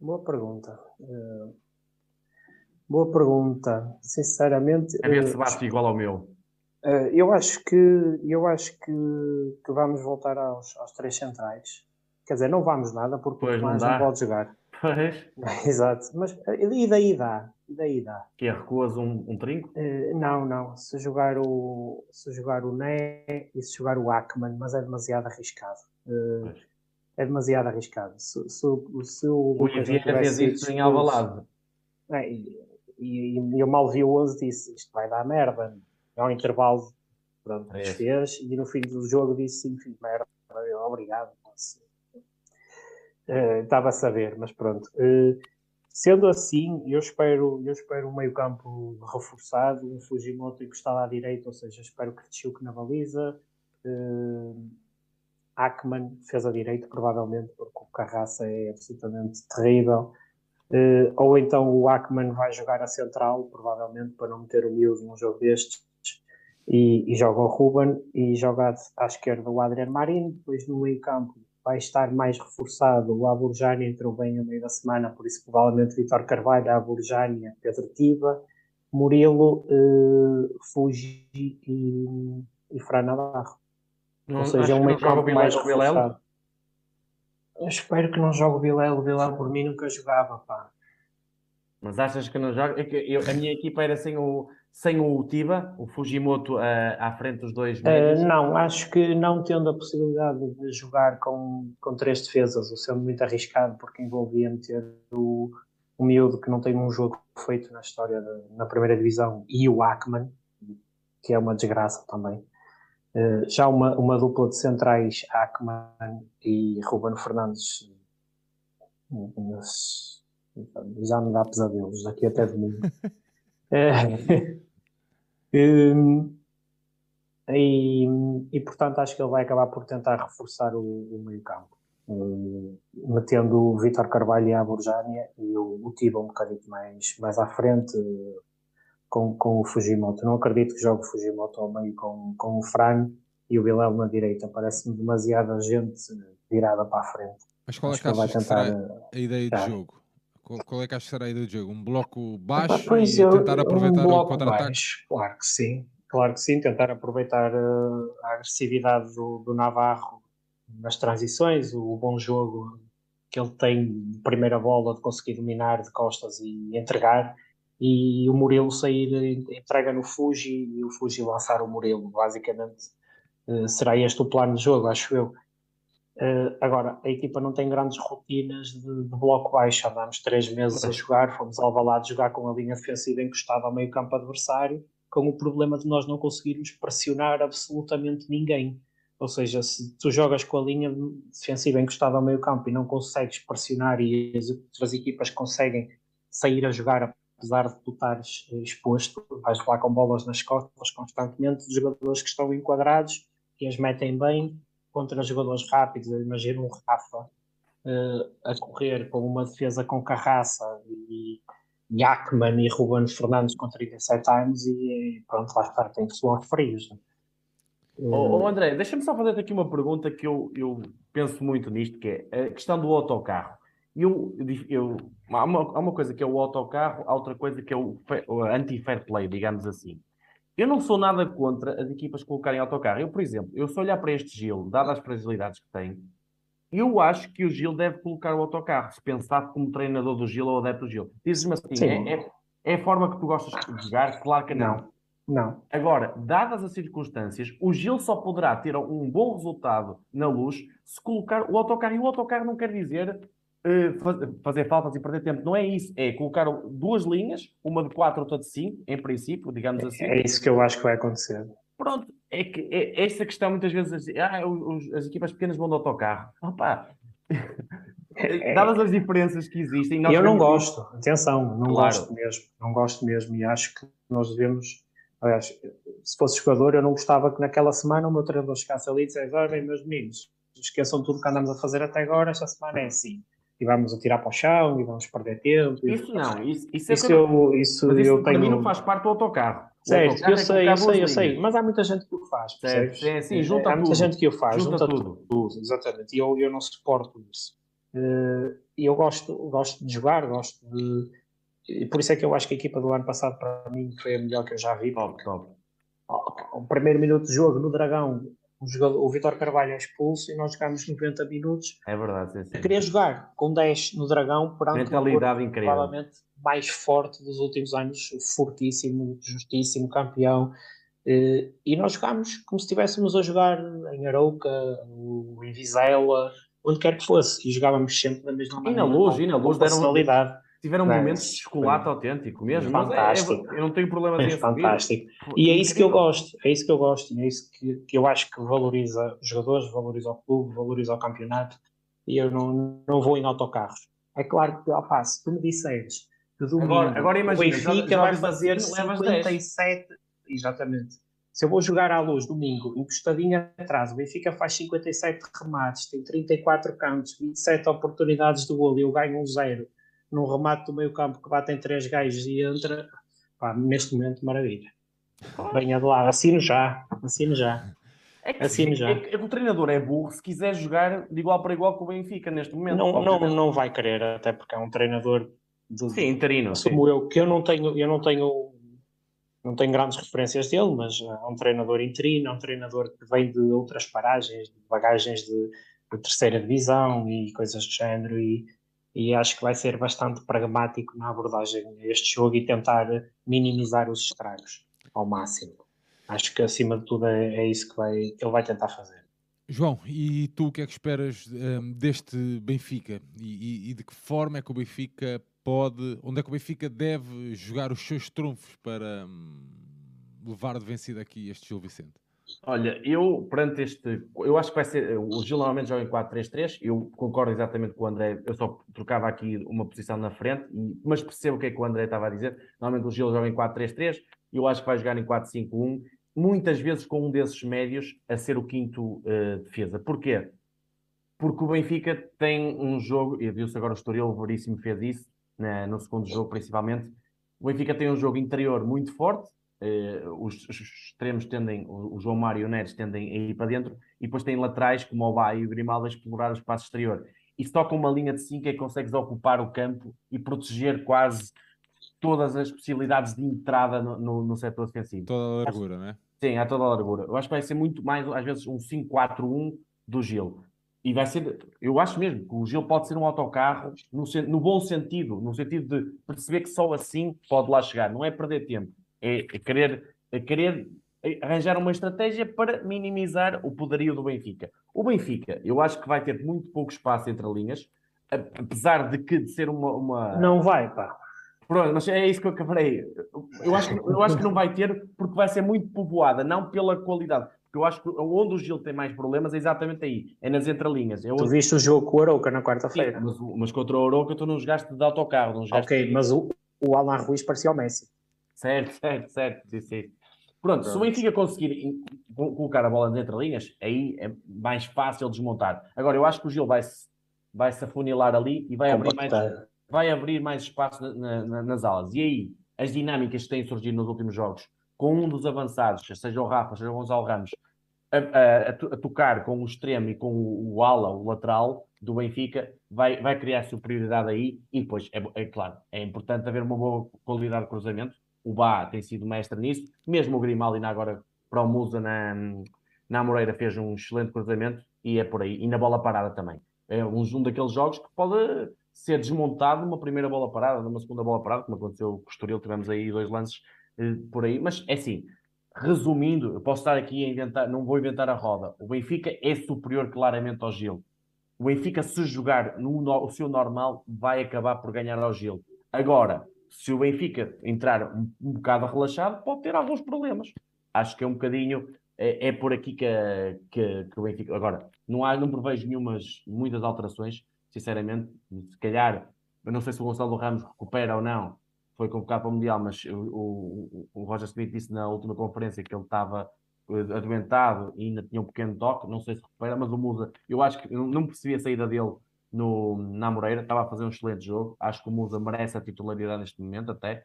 Speaker 3: Boa pergunta. Uh, Boa pergunta. Sinceramente.
Speaker 2: A ver se bate igual ao meu.
Speaker 3: eu acho que eu acho que, que vamos voltar aos, aos três centrais. Quer dizer, não vamos nada porque pois o Tomás não, não pode jogar. Pois. Exato. Mas e daí dá? E daí dá.
Speaker 2: Que é recuas um, um trinco?
Speaker 3: Uh, não, não. Se jogar o se jogar o Né e se jogar o Ackman, mas é demasiado arriscado. Uh, é demasiado arriscado. Se, se, se o
Speaker 2: o Vieira fez isso em Alvalade.
Speaker 3: É, e, e, e, eu mal vi o 11 disse isto vai dar merda. É um intervalo. Pronto, é. fez e no fim do jogo disse sim, filho de merda. Obrigado. Uh, estava a saber, mas pronto. Uh, sendo assim, eu espero, eu espero um meio-campo reforçado, um Fujimoto encostado à direita, ou seja, espero que Tchiuk na baliza. Uh, Ackman fez a direita, provavelmente, porque o Carraça é absolutamente terrível. Uh, ou então o Ackman vai jogar a central, provavelmente, para não meter o miúdo num jogo destes. E, e joga o Ruben e joga à esquerda o Adriano Marinho, depois no meio campo vai estar mais reforçado. O Aburjani entrou bem no meio da semana, por isso provavelmente Vitor Carvalho, Aburjani, Pedro Tiva, Murilo, uh, Fuji e, e Fran Navarro.
Speaker 2: Não, Ou seja, um meio campo mais reforçado.
Speaker 3: Eu espero que não jogue o Vilela. O Vilela por mim nunca jogava, pá.
Speaker 2: Mas achas que não joga? É eu, a minha equipa era sem o, sem o Tiba, o Fujimoto uh, à frente dos dois
Speaker 3: Uh, não, acho que não tendo a possibilidade de jogar com, com três defesas, o sendo muito arriscado, porque envolvia meter o, o miúdo que não tem um jogo feito na história de, na primeira divisão e o Ackman, que é uma desgraça também. Uh, já uma, uma dupla de centrais, Ackman e Ruben Fernandes, já me dá pesadelos daqui até domingo. É. um, e, e, portanto acho que ele vai acabar por tentar reforçar o, o meio campo um, metendo o Vitor Carvalho e a Borjânia e o, o Tiba um bocadinho mais, mais à frente com, com o Fujimoto não acredito que jogue o Fujimoto ao meio com, com o Fran e o Bilal na direita parece-me demasiada gente virada para a frente
Speaker 1: mas qual é que, que vai tentar a ideia de jogo? Qual, é que acho que será a ideia do jogo? Um bloco baixo pois e eu, tentar aproveitar um o contra-ataque?
Speaker 3: Claro que sim, claro que sim, tentar aproveitar uh, a agressividade do, do, Navarro nas transições, o bom jogo que ele tem de primeira bola de conseguir dominar de costas e entregar e o Murilo sair entrega no Fuji e o Fuji lançar o Murilo, basicamente uh, será este o plano de jogo, acho eu. Uh, agora, a equipa não tem grandes rotinas de, de bloco baixo. Andámos três meses a jogar, fomos ao balado jogar com a linha defensiva encostada ao meio campo adversário, com o problema de nós não conseguirmos pressionar absolutamente ninguém. Ou seja, se tu jogas com a linha defensiva encostada ao meio campo e não consegues pressionar e as outras equipas conseguem sair a jogar apesar de tu estares exposto, vais lá com bolas nas costas constantemente, os jogadores que estão enquadrados, que as metem bem, contra jogadores rápidos. Eu imagino um Rafa uh, a correr com uma defesa com Carraça e Jackman e Ruben Fernandes com 37 anos e pronto, lá está, tem suor frios. Né?
Speaker 2: Oh, oh, André, deixa-me só fazer aqui uma pergunta que eu, eu penso muito nisto, que é a questão do autocarro. Eu, eu, há, uma, há uma coisa que é o autocarro, há outra coisa que é o anti-fair play, digamos assim. Eu não sou nada contra as equipas colocarem autocarro. Eu, por exemplo, eu se olhar para este Gil, dadas as fragilidades que tem, eu acho que o Gil deve colocar o autocarro, se pensar como treinador do Gil ou adepto do Gil. Dizes-me assim, é, é, é, a forma que tu gostas de jogar? Claro que não.
Speaker 3: Não.
Speaker 2: Agora, dadas as circunstâncias, o Gil só poderá ter um bom resultado na luz se colocar o autocarro. E o autocarro não quer dizer fazer faltas e perder tempo. Não é isso. É colocar duas linhas, uma de quatro, outra de cinco, em princípio, digamos assim.
Speaker 3: É isso que eu acho que vai acontecer.
Speaker 2: Pronto, é que é essa questão muitas vezes ah, os, as equipas pequenas vão de autocarro. Opa, é, dadas as diferenças que existem.
Speaker 3: eu não gosto, atenção, não claro. gosto mesmo, não gosto mesmo e acho que nós devemos. Aliás, se fosse jogador, eu não gostava que naquela semana o meu treinador chegasse ali e dissesse: Olha, meus meninos, esqueçam tudo que andamos a fazer até agora, esta semana é assim e vamos atirar para o chão e vamos perder tempo.
Speaker 2: Isso não, isso, isso, é
Speaker 3: isso eu, isso, isso eu
Speaker 2: para
Speaker 3: tenho...
Speaker 2: mim não faz parte do autocarro.
Speaker 3: Certo, eu é sei, eu sei, eu sei, mas há muita gente que o faz,
Speaker 2: percebes? É, sim, junta
Speaker 3: há
Speaker 2: tudo.
Speaker 3: muita gente que o faz, junta, junta tudo. tudo. Exatamente, e eu, eu não suporto isso. Uh, eu gosto, gosto de jogar, gosto de, e por isso é que eu acho que a equipa do ano passado para mim foi a melhor que eu já vi. Top, top. O primeiro minuto de jogo no Dragão, o, jogador, o Vitor Carvalho é expulso e nós jogámos 90 minutos.
Speaker 2: É verdade. Sim,
Speaker 3: sim. Eu queria jogar com 10 no Dragão,
Speaker 2: por Mentalidade incrível.
Speaker 3: provavelmente mais forte dos últimos anos, fortíssimo, justíssimo, campeão. Eh, e nós jogámos como se estivéssemos a jogar em Arouca, em Vizela, onde quer que fosse, e jogávamos sempre da mesma maneira.
Speaker 2: E na luz, e na luz, deram. Tiveram um momento de chocolate autêntico mesmo. Fantástico. É, é, eu não tenho problema
Speaker 3: é fantástico. E é isso que eu gosto. É isso que eu gosto. E é isso que, que eu acho que valoriza os jogadores, valoriza o clube, valoriza o campeonato. E eu não, não vou em autocarros. É claro que, opa, se tu me disseres que domingo agora, agora imagina, o Benfica já, já vai fazer 57. Exatamente. Se eu vou jogar à luz domingo, encostadinho atrás, o Benfica faz 57 remates, tem 34 cantos, 27 oportunidades de gol e eu ganho um zero num remate do meio campo que batem três gajos e entra, pá, neste momento, maravilha. Venha de lá, assino já, assino já.
Speaker 2: É que, assino já. É, que, é que o treinador é burro se quiser jogar de igual para igual com o Benfica neste momento.
Speaker 3: Não, não, não vai querer, até porque é um treinador
Speaker 2: de, sim, interino.
Speaker 3: Sim. eu que eu não tenho, eu não tenho não tenho grandes referências dele, mas é um treinador interino, é um treinador que vem de outras paragens, de bagagens de, de terceira divisão e coisas do género, e, e acho que vai ser bastante pragmático na abordagem deste jogo e tentar minimizar os estragos ao máximo. Acho que acima de tudo é, é isso que, vai, que ele vai tentar fazer.
Speaker 1: João, e tu o que é que esperas um, deste Benfica? E, e, e, de que forma é que o Benfica pode, onde é que o Benfica deve jogar os seus trunfos para um, levar de vencida aqui este Gil Vicente?
Speaker 2: Olha, eu perante este, eu acho que vai ser, o Gil normalmente joga em 4-3-3, eu concordo exatamente com o André, eu só trocava aqui uma posição na frente, mas percebo o que é que o André estava a dizer, normalmente o Gil joga em 4-3-3, eu acho que vai jogar em 4-5-1, muitas vezes com um desses médios a ser o quinto uh, defesa. Porquê? Porque o Benfica tem um jogo, e viu-se agora o Estoril, o Veríssimo fez isso, no segundo jogo principalmente, o Benfica tem um jogo interior muito forte, Uh, os, os, extremos tendem, o, o, João Mário e o Neres tendem a ir para dentro, e depois tem laterais como o Bá e o Grimaldo a explorar o espaço exterior. E só com uma linha de 5 é que consegues ocupar o campo e proteger quase todas as possibilidades de entrada no, no, no setor defensivo.
Speaker 1: Toda a largura,
Speaker 2: acho,
Speaker 1: não é?
Speaker 2: Sim, há toda a largura. Eu acho que vai ser muito mais, às vezes, um 5-4-1 do Gil. E vai ser, eu acho mesmo que o Gil pode ser um autocarro no, no bom sentido, no sentido de perceber que só assim pode lá chegar, não é perder tempo é querer, é querer arranjar uma estratégia para minimizar o poderio do Benfica. O Benfica, eu acho que vai ter muito pouco espaço entre linhas, apesar de que de ser uma, uma...
Speaker 3: Não vai, pá.
Speaker 2: Pronto, mas é isso que eu acabarei. Eu acho, que, eu acho que não vai ter, porque vai ser muito povoada, não pela qualidade. Porque eu acho que onde o Gil tem mais problemas é exatamente aí, é nas entrelinhas. É
Speaker 3: tu viste o jogo com o Arouca na quarta-feira.
Speaker 2: Mas, mas, contra o Arouca tu não jogaste de autocarro. Não jogaste
Speaker 3: ok, de... mas o, o Alan Ruiz parecia o Messi.
Speaker 2: Certo, certo, certo. Sim, sim. Pronto, Pronto, se o Benfica conseguir colocar a bola nas entrelinhas, aí é mais fácil desmontar. Agora, eu acho que o Gil vai se, vai -se afunilar ali e vai abrir, mais, vai abrir mais espaço na, na, nas alas. E aí, as dinâmicas que têm surgido nos últimos jogos, com um dos avançados, seja o Rafa, seja o Gonçalo Ramos, a, a, a, tocar com o extremo e com o, o, ala, o lateral do Benfica, vai, vai criar superioridade aí. E depois, é, é claro, é importante haver uma boa qualidade de cruzamento o Bá tem sido mestre nisso, mesmo o Grimaldi agora para o Musa na, na Moreira fez um excelente cruzamento e é por aí, e na bola parada também. É um, um daqueles jogos que pode ser desmontado numa primeira bola parada, numa segunda bola parada, como aconteceu com o Estoril, tivemos aí dois lances eh, por aí, mas é assim, resumindo, eu posso estar aqui a inventar, não vou inventar a roda, o Benfica é superior claramente ao Gil. O Benfica, se jogar no, no o seu normal, vai acabar por ganhar ao Gil. Agora, se o Benfica entrar um, um bocado relaxado, pode ter alguns problemas. Acho que é um bocadinho, é, é por aqui que, que, que, o Benfica. Agora, não, há, não prevejo nenhumas, muitas alterações, sinceramente. Se calhar, eu não sei se o Gonçalo Ramos recupera ou não, foi convocado para o Mundial, mas o, o, o Roger Smith disse na última conferência que ele estava eh, adoentado e ainda tinha um pequeno toque, não sei se recupera, mas o Musa, eu acho que não percebi a saída dele no, na Moreira, estava a fazer um excelente jogo. Acho que o Musa merece a titularidade neste momento, até.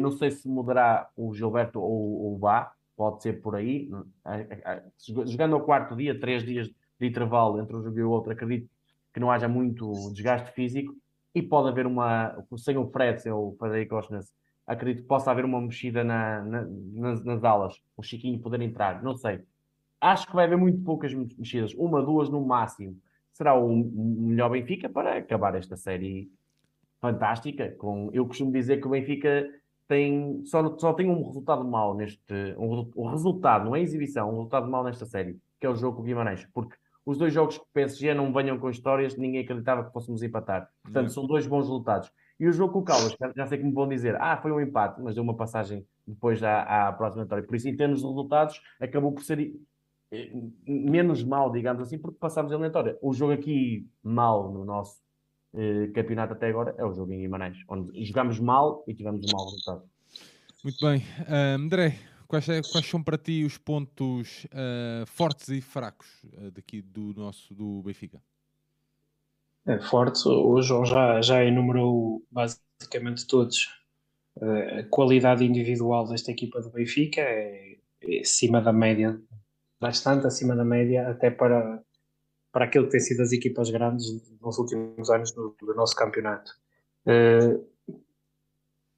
Speaker 2: Não sei se mudará o Gilberto ou o Bá, pode ser por aí. Jogando ao quarto dia, três dias de intervalo entre um jogo e o outro, acredito que não haja muito desgaste físico. e pode haver uma, sem o Fred, sem o Frederico Osnes, acredito que possa haver uma mexida na, na, nas, nas alas, o Chiquinho poder entrar, não sei. Acho que vai haver muito poucas mexidas, uma, duas no máximo. Será o melhor Benfica para acabar esta série fantástica. Com, eu costumo dizer que o Benfica tem, só, só tem um resultado mau neste. Um, um resultado, não é exibição, um resultado mau nesta série, que é o jogo com o Guimarães. Porque os dois jogos que o PSG não venham com histórias, ninguém acreditava que fôssemos empatar. Portanto, são dois bons resultados. E o jogo com o Caldas, já sei que me vão dizer, ah, foi um empate, mas deu uma passagem depois à, à próxima vitória. Por isso, em termos de resultados, acabou por ser menos mal, digamos assim, porque passámos a eliminatória. O jogo aqui mal no nosso eh, campeonato até agora é o jogo em Guimarães, onde jogamos mal e tivemos um mau resultado.
Speaker 1: Muito bem. Uh, André, quais, é, quais, são para ti os pontos uh, fortes e fracos uh, daqui do nosso do Benfica?
Speaker 3: É, forte, o João já, já enumerou basicamente todos. A qualidade individual desta equipa do Benfica é, é acima da média, bastante acima da média, até para, para aquilo que tem sido as equipas grandes nos últimos anos do, do nosso campeonato.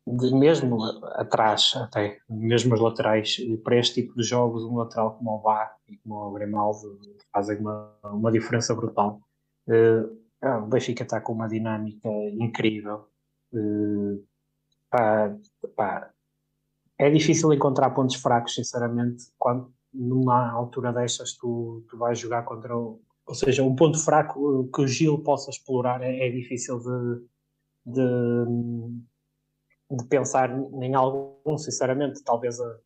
Speaker 3: De mesmo atrás, até, mesmo os laterais, para este tipo de jogos, um lateral como o Vá e como o Grimaldo fazem uma, uma diferença brutal. Ah, o Benfica está com uma dinâmica incrível. Uh, pá, pá, é difícil encontrar pontos fracos, sinceramente, quando numa altura destas tu, tu vais jogar contra o. Ou seja, um ponto fraco que o Gil possa explorar é, é difícil de, de, de, pensar em algum, sinceramente. Talvez a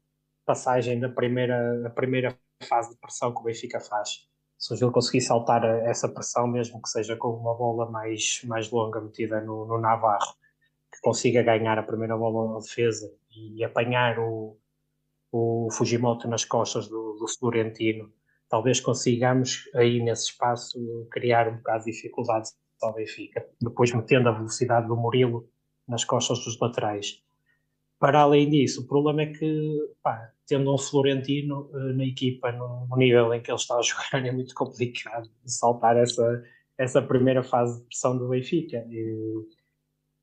Speaker 3: passagem da primeira, a primeira fase de pressão que o Benfica faz se o Gil conseguir saltar essa pressão, mesmo que seja com uma bola mais, mais longa metida no, no Navarro, que consiga ganhar a primeira bola na defesa e apanhar o, o Fujimoto nas costas do, do Florentino, talvez consigamos aí nesse espaço criar um bocado de dificuldade ao Benfica. Depois metendo a velocidade do Murilo nas costas dos laterais. Para além disso, o problema é que, pá, tendo um Florentino uh, na equipa no, nível em que ele está a jogar, é muito complicado saltar essa, essa primeira fase de pressão do Benfica. E,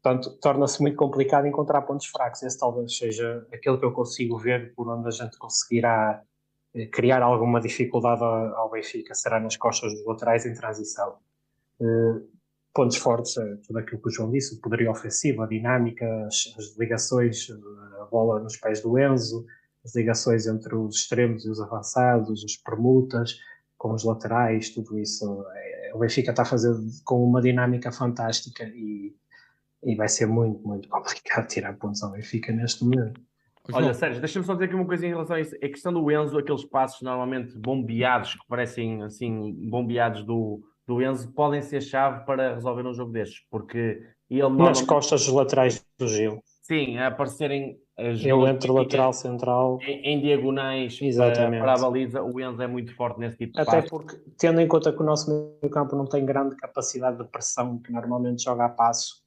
Speaker 3: portanto, torna-se muito complicado encontrar pontos fracos. Esse talvez seja aquele que eu consigo ver por onde a gente conseguirá eh, criar alguma dificuldade ao, Benfica. Será nas costas dos laterais em transição. Uh, pontos fortes, é tudo aquilo que o João disse, o poderio ofensivo, a dinâmica, as, ligações, a bola nos pés do Enzo, as ligações entre os extremos e os avançados, as permutas com os laterais, tudo isso. O Benfica está a fazer com uma dinâmica fantástica e, e vai ser muito, muito complicado tirar pontos ao Benfica neste momento.
Speaker 2: Olha, Sérgio, deixa-me só dizer aqui uma coisa em relação a isso. A questão do Enzo, aqueles passos normalmente bombeados, que parecem assim, bombeados do, do Enzo podem ser chave para resolver um jogo destes, porque ele
Speaker 3: nas costas dos laterais do Gil.
Speaker 2: Sim, a aparecerem
Speaker 3: ele entre lateral central
Speaker 2: em, em diagonais para, para, a baliza, o Enzo é muito forte nesse tipo de
Speaker 3: Até passo. porque, tendo em conta que o nosso meio campo não tem grande capacidade de pressão, que normalmente joga a passo,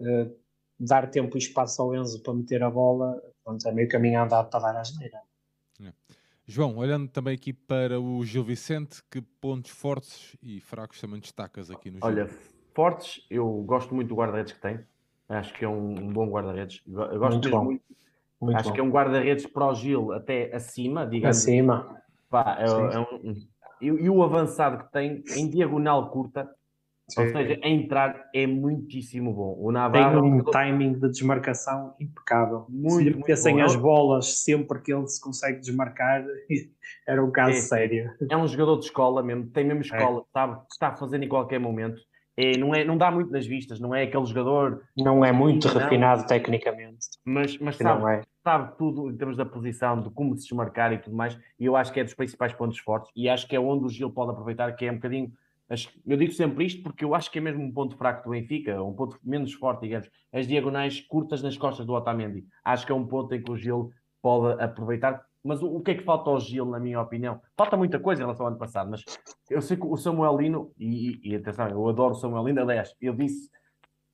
Speaker 3: uh, dar tempo e espaço ao Enzo para meter a bola, pronto, é meio caminho andado para dar a geneira.
Speaker 1: É. João, olhando também aqui para o Gil Vicente, que pontos fortes e fracos também destacas aqui no
Speaker 2: jogo? Olha, fortes, eu gosto muito do guarda-redes que tem. Acho que é um, bom guarda-redes. Eu gosto muito, muito, muito Acho bom. que é um guarda-redes para o Gil até acima, digamos.
Speaker 3: Acima.
Speaker 2: Pá, é, é um, e, e, o avançado que tem em diagonal curta, Sim. Ou seja, a entrar é muitíssimo bom.
Speaker 3: O Navarro tem um timing de desmarcação impecável. Muito, se lhe as bolas sempre que ele se consegue desmarcar, era um caso é, sério.
Speaker 2: É um jogador de escola mesmo, tem mesmo é. escola, é. sabe, está a fazer em qualquer momento. É, não, é, não dá muito nas vistas, não é aquele jogador.
Speaker 3: Não é muito não, refinado tecnicamente.
Speaker 2: Mas, mas sabe, é. sabe tudo em termos da posição, de como se desmarcar e tudo mais. E eu acho que é dos principais pontos fortes. E acho que é onde o Gil pode aproveitar, que é um bocadinho eu digo sempre isto porque eu acho que é mesmo um ponto fraco do Benfica, um ponto menos forte, digamos, as diagonais curtas nas costas do Otamendi. Acho que é um ponto em que o Gil pode aproveitar. Mas o, o que é que falta ao Gil, na minha opinião? Falta muita coisa em relação ao ano passado, mas eu sei que o Samuel Lino, e, e atenção, eu adoro o Samuel Lino, aliás, eu disse,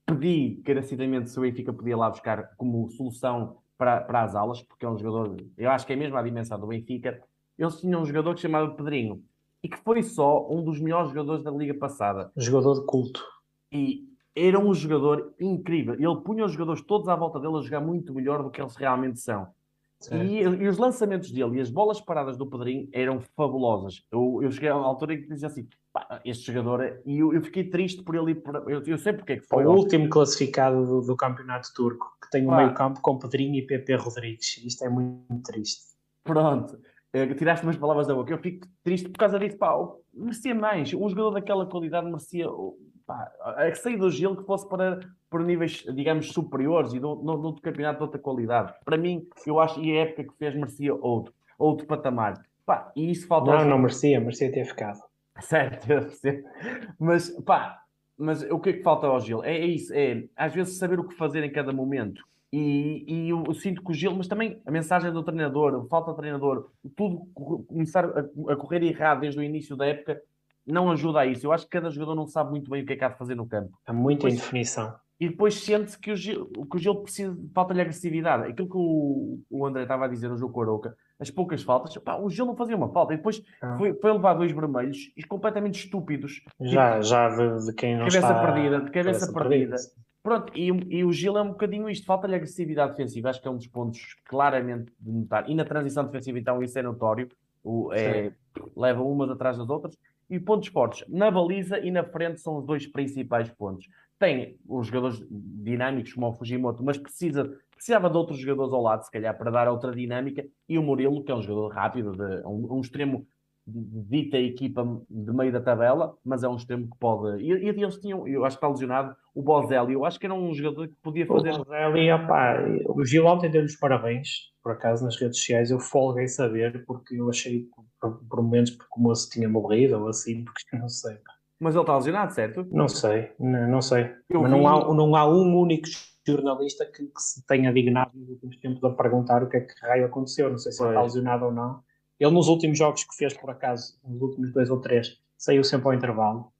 Speaker 2: pedi encarecidamente se o Benfica podia lá buscar como solução para, para as aulas, porque é um jogador, eu acho que é mesmo a dimensão do Benfica. Eles tinham um jogador que se chamava Pedrinho e que foi só um dos melhores jogadores da liga passada.
Speaker 3: Jogador de culto.
Speaker 2: E era um jogador incrível. Ele punha os jogadores todos à volta dele a jogar muito melhor do que eles realmente são. E, e, os lançamentos dele e as bolas paradas do Pedrinho eram fabulosas. Eu, eu cheguei a uma altura em que dizia assim: este jogador, é... e eu, eu, fiquei triste por ele. Por... Eu, eu sei porque é que foi.
Speaker 3: O último classificado do, do campeonato turco, que tem o um meio-campo com Pedrinho e PP Rodrigues. Isto é muito triste.
Speaker 2: Pronto, eh, tiraste umas palavras da boca. Eu fico triste por causa disso. Pá, merecia mais. Um jogador daquela qualidade merecia pá, a sair do Gil que fosse para, para níveis, digamos, superiores e no, no campeonato de outra qualidade. Para mim, eu acho, e a época que fez merecia outro, outro patamar. Pá, e isso falta.
Speaker 3: Não, não merecia, merecia ter ficado.
Speaker 2: Certo, mas pá, mas o que é que falta ao Gil? É, é, isso, é às vezes saber o que fazer em cada momento. E, e eu, eu, sinto que o Gil, mas também a mensagem do treinador, falta de treinador, tudo começar a, a correr errado desde o início da época, não ajuda a isso. Eu acho que cada jogador não sabe muito bem o que é que há de fazer no campo.
Speaker 3: Há muita depois, indefinição.
Speaker 2: E depois sente-se que o Gil, que o Gil precisa, falta-lhe agressividade. Aquilo que o, o André estava a dizer no jogo com a Aroca, as poucas faltas, pá, o Gil não fazia uma falta. E depois ah. foi, foi levar dois vermelhos e completamente estúpidos.
Speaker 3: Já, tipo, já de, de, quem não
Speaker 2: cabeça
Speaker 3: está...
Speaker 2: perdida, de cabeça, cabeça perdida. perdida. Pronto, e, e, o Gil é um bocadinho isto, falta-lhe agressividade defensiva, acho que é um dos pontos claramente de notar. E na transição defensiva, então, isso é notório, o, é, leva umas atrás das outras e pontos fortes. Na baliza e na frente são os dois principais pontos. Tem os jogadores dinâmicos como o Fujimoto, mas precisa, precisava de outros jogadores ao lado, se calhar, para dar outra dinâmica. E o Murilo, que é um jogador rápido, de, um, um extremo dita equipa de meio da tabela, mas é um extremo que pode. E, e eles tinham, eu acho que está lesionado, o Bozelli, eu acho que era um jogador que podia fazer.
Speaker 3: O Bozelli, opá, o Gil ontem deu-lhe os parabéns, por acaso, nas redes sociais. Eu folguei saber, porque eu achei, por, por momentos, porque o moço tinha morrido ou assim, porque não sei.
Speaker 2: Mas ele está lesionado, certo?
Speaker 3: Não sei, não, não sei. Eu mas vi... não, há, não há um único jornalista que, que, se tenha dignado nos últimos tempos a perguntar o que é que raio aconteceu. Não sei se ele está lesionado ou não ele nos últimos jogos que fez, por acaso, nos últimos dois ou três, saiu sempre ao intervalo.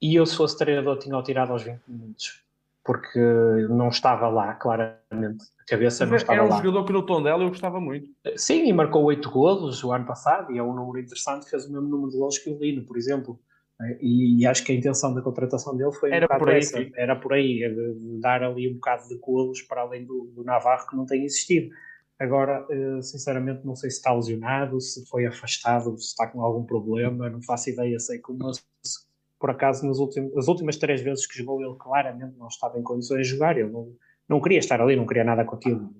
Speaker 3: E eu, se fosse treinador, tinha-o tirado aos 20 minutos. Porque não estava lá, claramente. A cabeça Mas não estava
Speaker 2: lá.
Speaker 3: Era
Speaker 2: um jogador que no tom dela eu gostava muito.
Speaker 3: Sim, e marcou 8 golos o ano passado, e é um número interessante. Fez o mesmo número de golos que o Lino, por exemplo. E, e, acho que a intenção da contratação dele foi
Speaker 2: era um por aí, essa.
Speaker 3: Era por aí, dar ali um bocado de golos para além do, do Navarro que não tem existido. Agora, eh, sinceramente, não sei se está lesionado, se foi afastado, se está com algum problema, não faço ideia. Sei que mas, por acaso, nas últimas, as últimas três vezes que jogou, ele claramente não estava em condições de jogar. Ele não, não queria estar ali, não queria nada aquilo.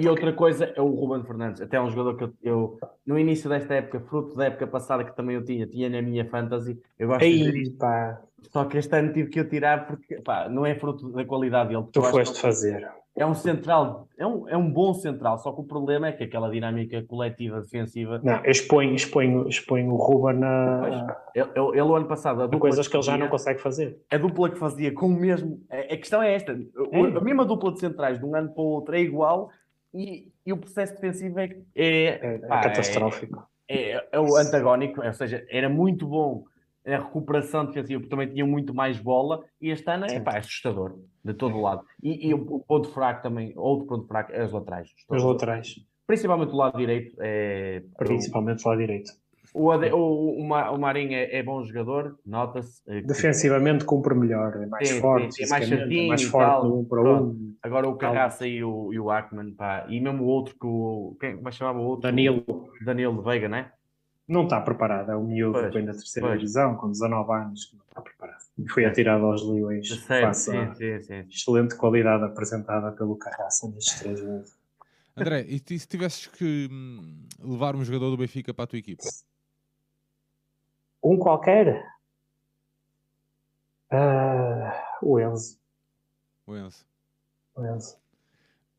Speaker 2: E outra coisa é o Ruben Fernandes, até é um jogador que eu, eu, no início desta época, fruto da época passada que também eu tinha, tinha na minha fantasy, eu gosto
Speaker 3: Ei, de pá.
Speaker 2: Só que este ano tive que o tirar porque pá, não é fruto da qualidade dele.
Speaker 3: Tu foste fazer
Speaker 2: é um central, é um, é um bom central, só que o problema é que aquela dinâmica coletiva defensiva.
Speaker 3: Não, expõe, expõe, expõe o Ruben na.
Speaker 2: Ele, ele, o ano passado. A
Speaker 3: coisas que, ele já não consegue fazer.
Speaker 2: A dupla que fazia com o mesmo. A, questão é esta: é. a mesma dupla de centrais de um ano para o outro é igual e, e o processo defensivo é, é,
Speaker 3: é, pá, é catastrófico.
Speaker 2: É, é, é o antagónico, ou seja, era muito bom a recuperação defensiva, porque também tinha muito mais bola, e este ano é, pá, é assustador, de todo lado. E, e, o ponto fraco também, outro ponto fraco, é as laterais.
Speaker 3: As laterais.
Speaker 2: Principalmente o lado direito. É,
Speaker 3: Principalmente o lado direito.
Speaker 2: O, o, o, Marinho é, é bom jogador, nota-se.
Speaker 3: É Defensivamente cumpre melhor, é mais sim, forte, sim, é mais, é mais forte no um para um.
Speaker 2: Agora o Carraça e o, e o Ackman, pá, e mesmo o outro que o. Quem mais chamava o outro?
Speaker 3: Danilo.
Speaker 2: Danilo Veiga, né?
Speaker 3: Não está preparado. É um miúdo que vem da terceira pois. divisão, com 19 anos, que não está preparado. E foi atirado aos leões.
Speaker 2: Sim, sim, sim.
Speaker 3: Excelente qualidade apresentada pelo Carraça nestes três meses.
Speaker 1: André, e se tivesses que hum, levar um jogador do Benfica para a tua equipa?
Speaker 3: Um qualquer? Uh, o Enzo.
Speaker 1: O Enzo.
Speaker 3: O Enzo.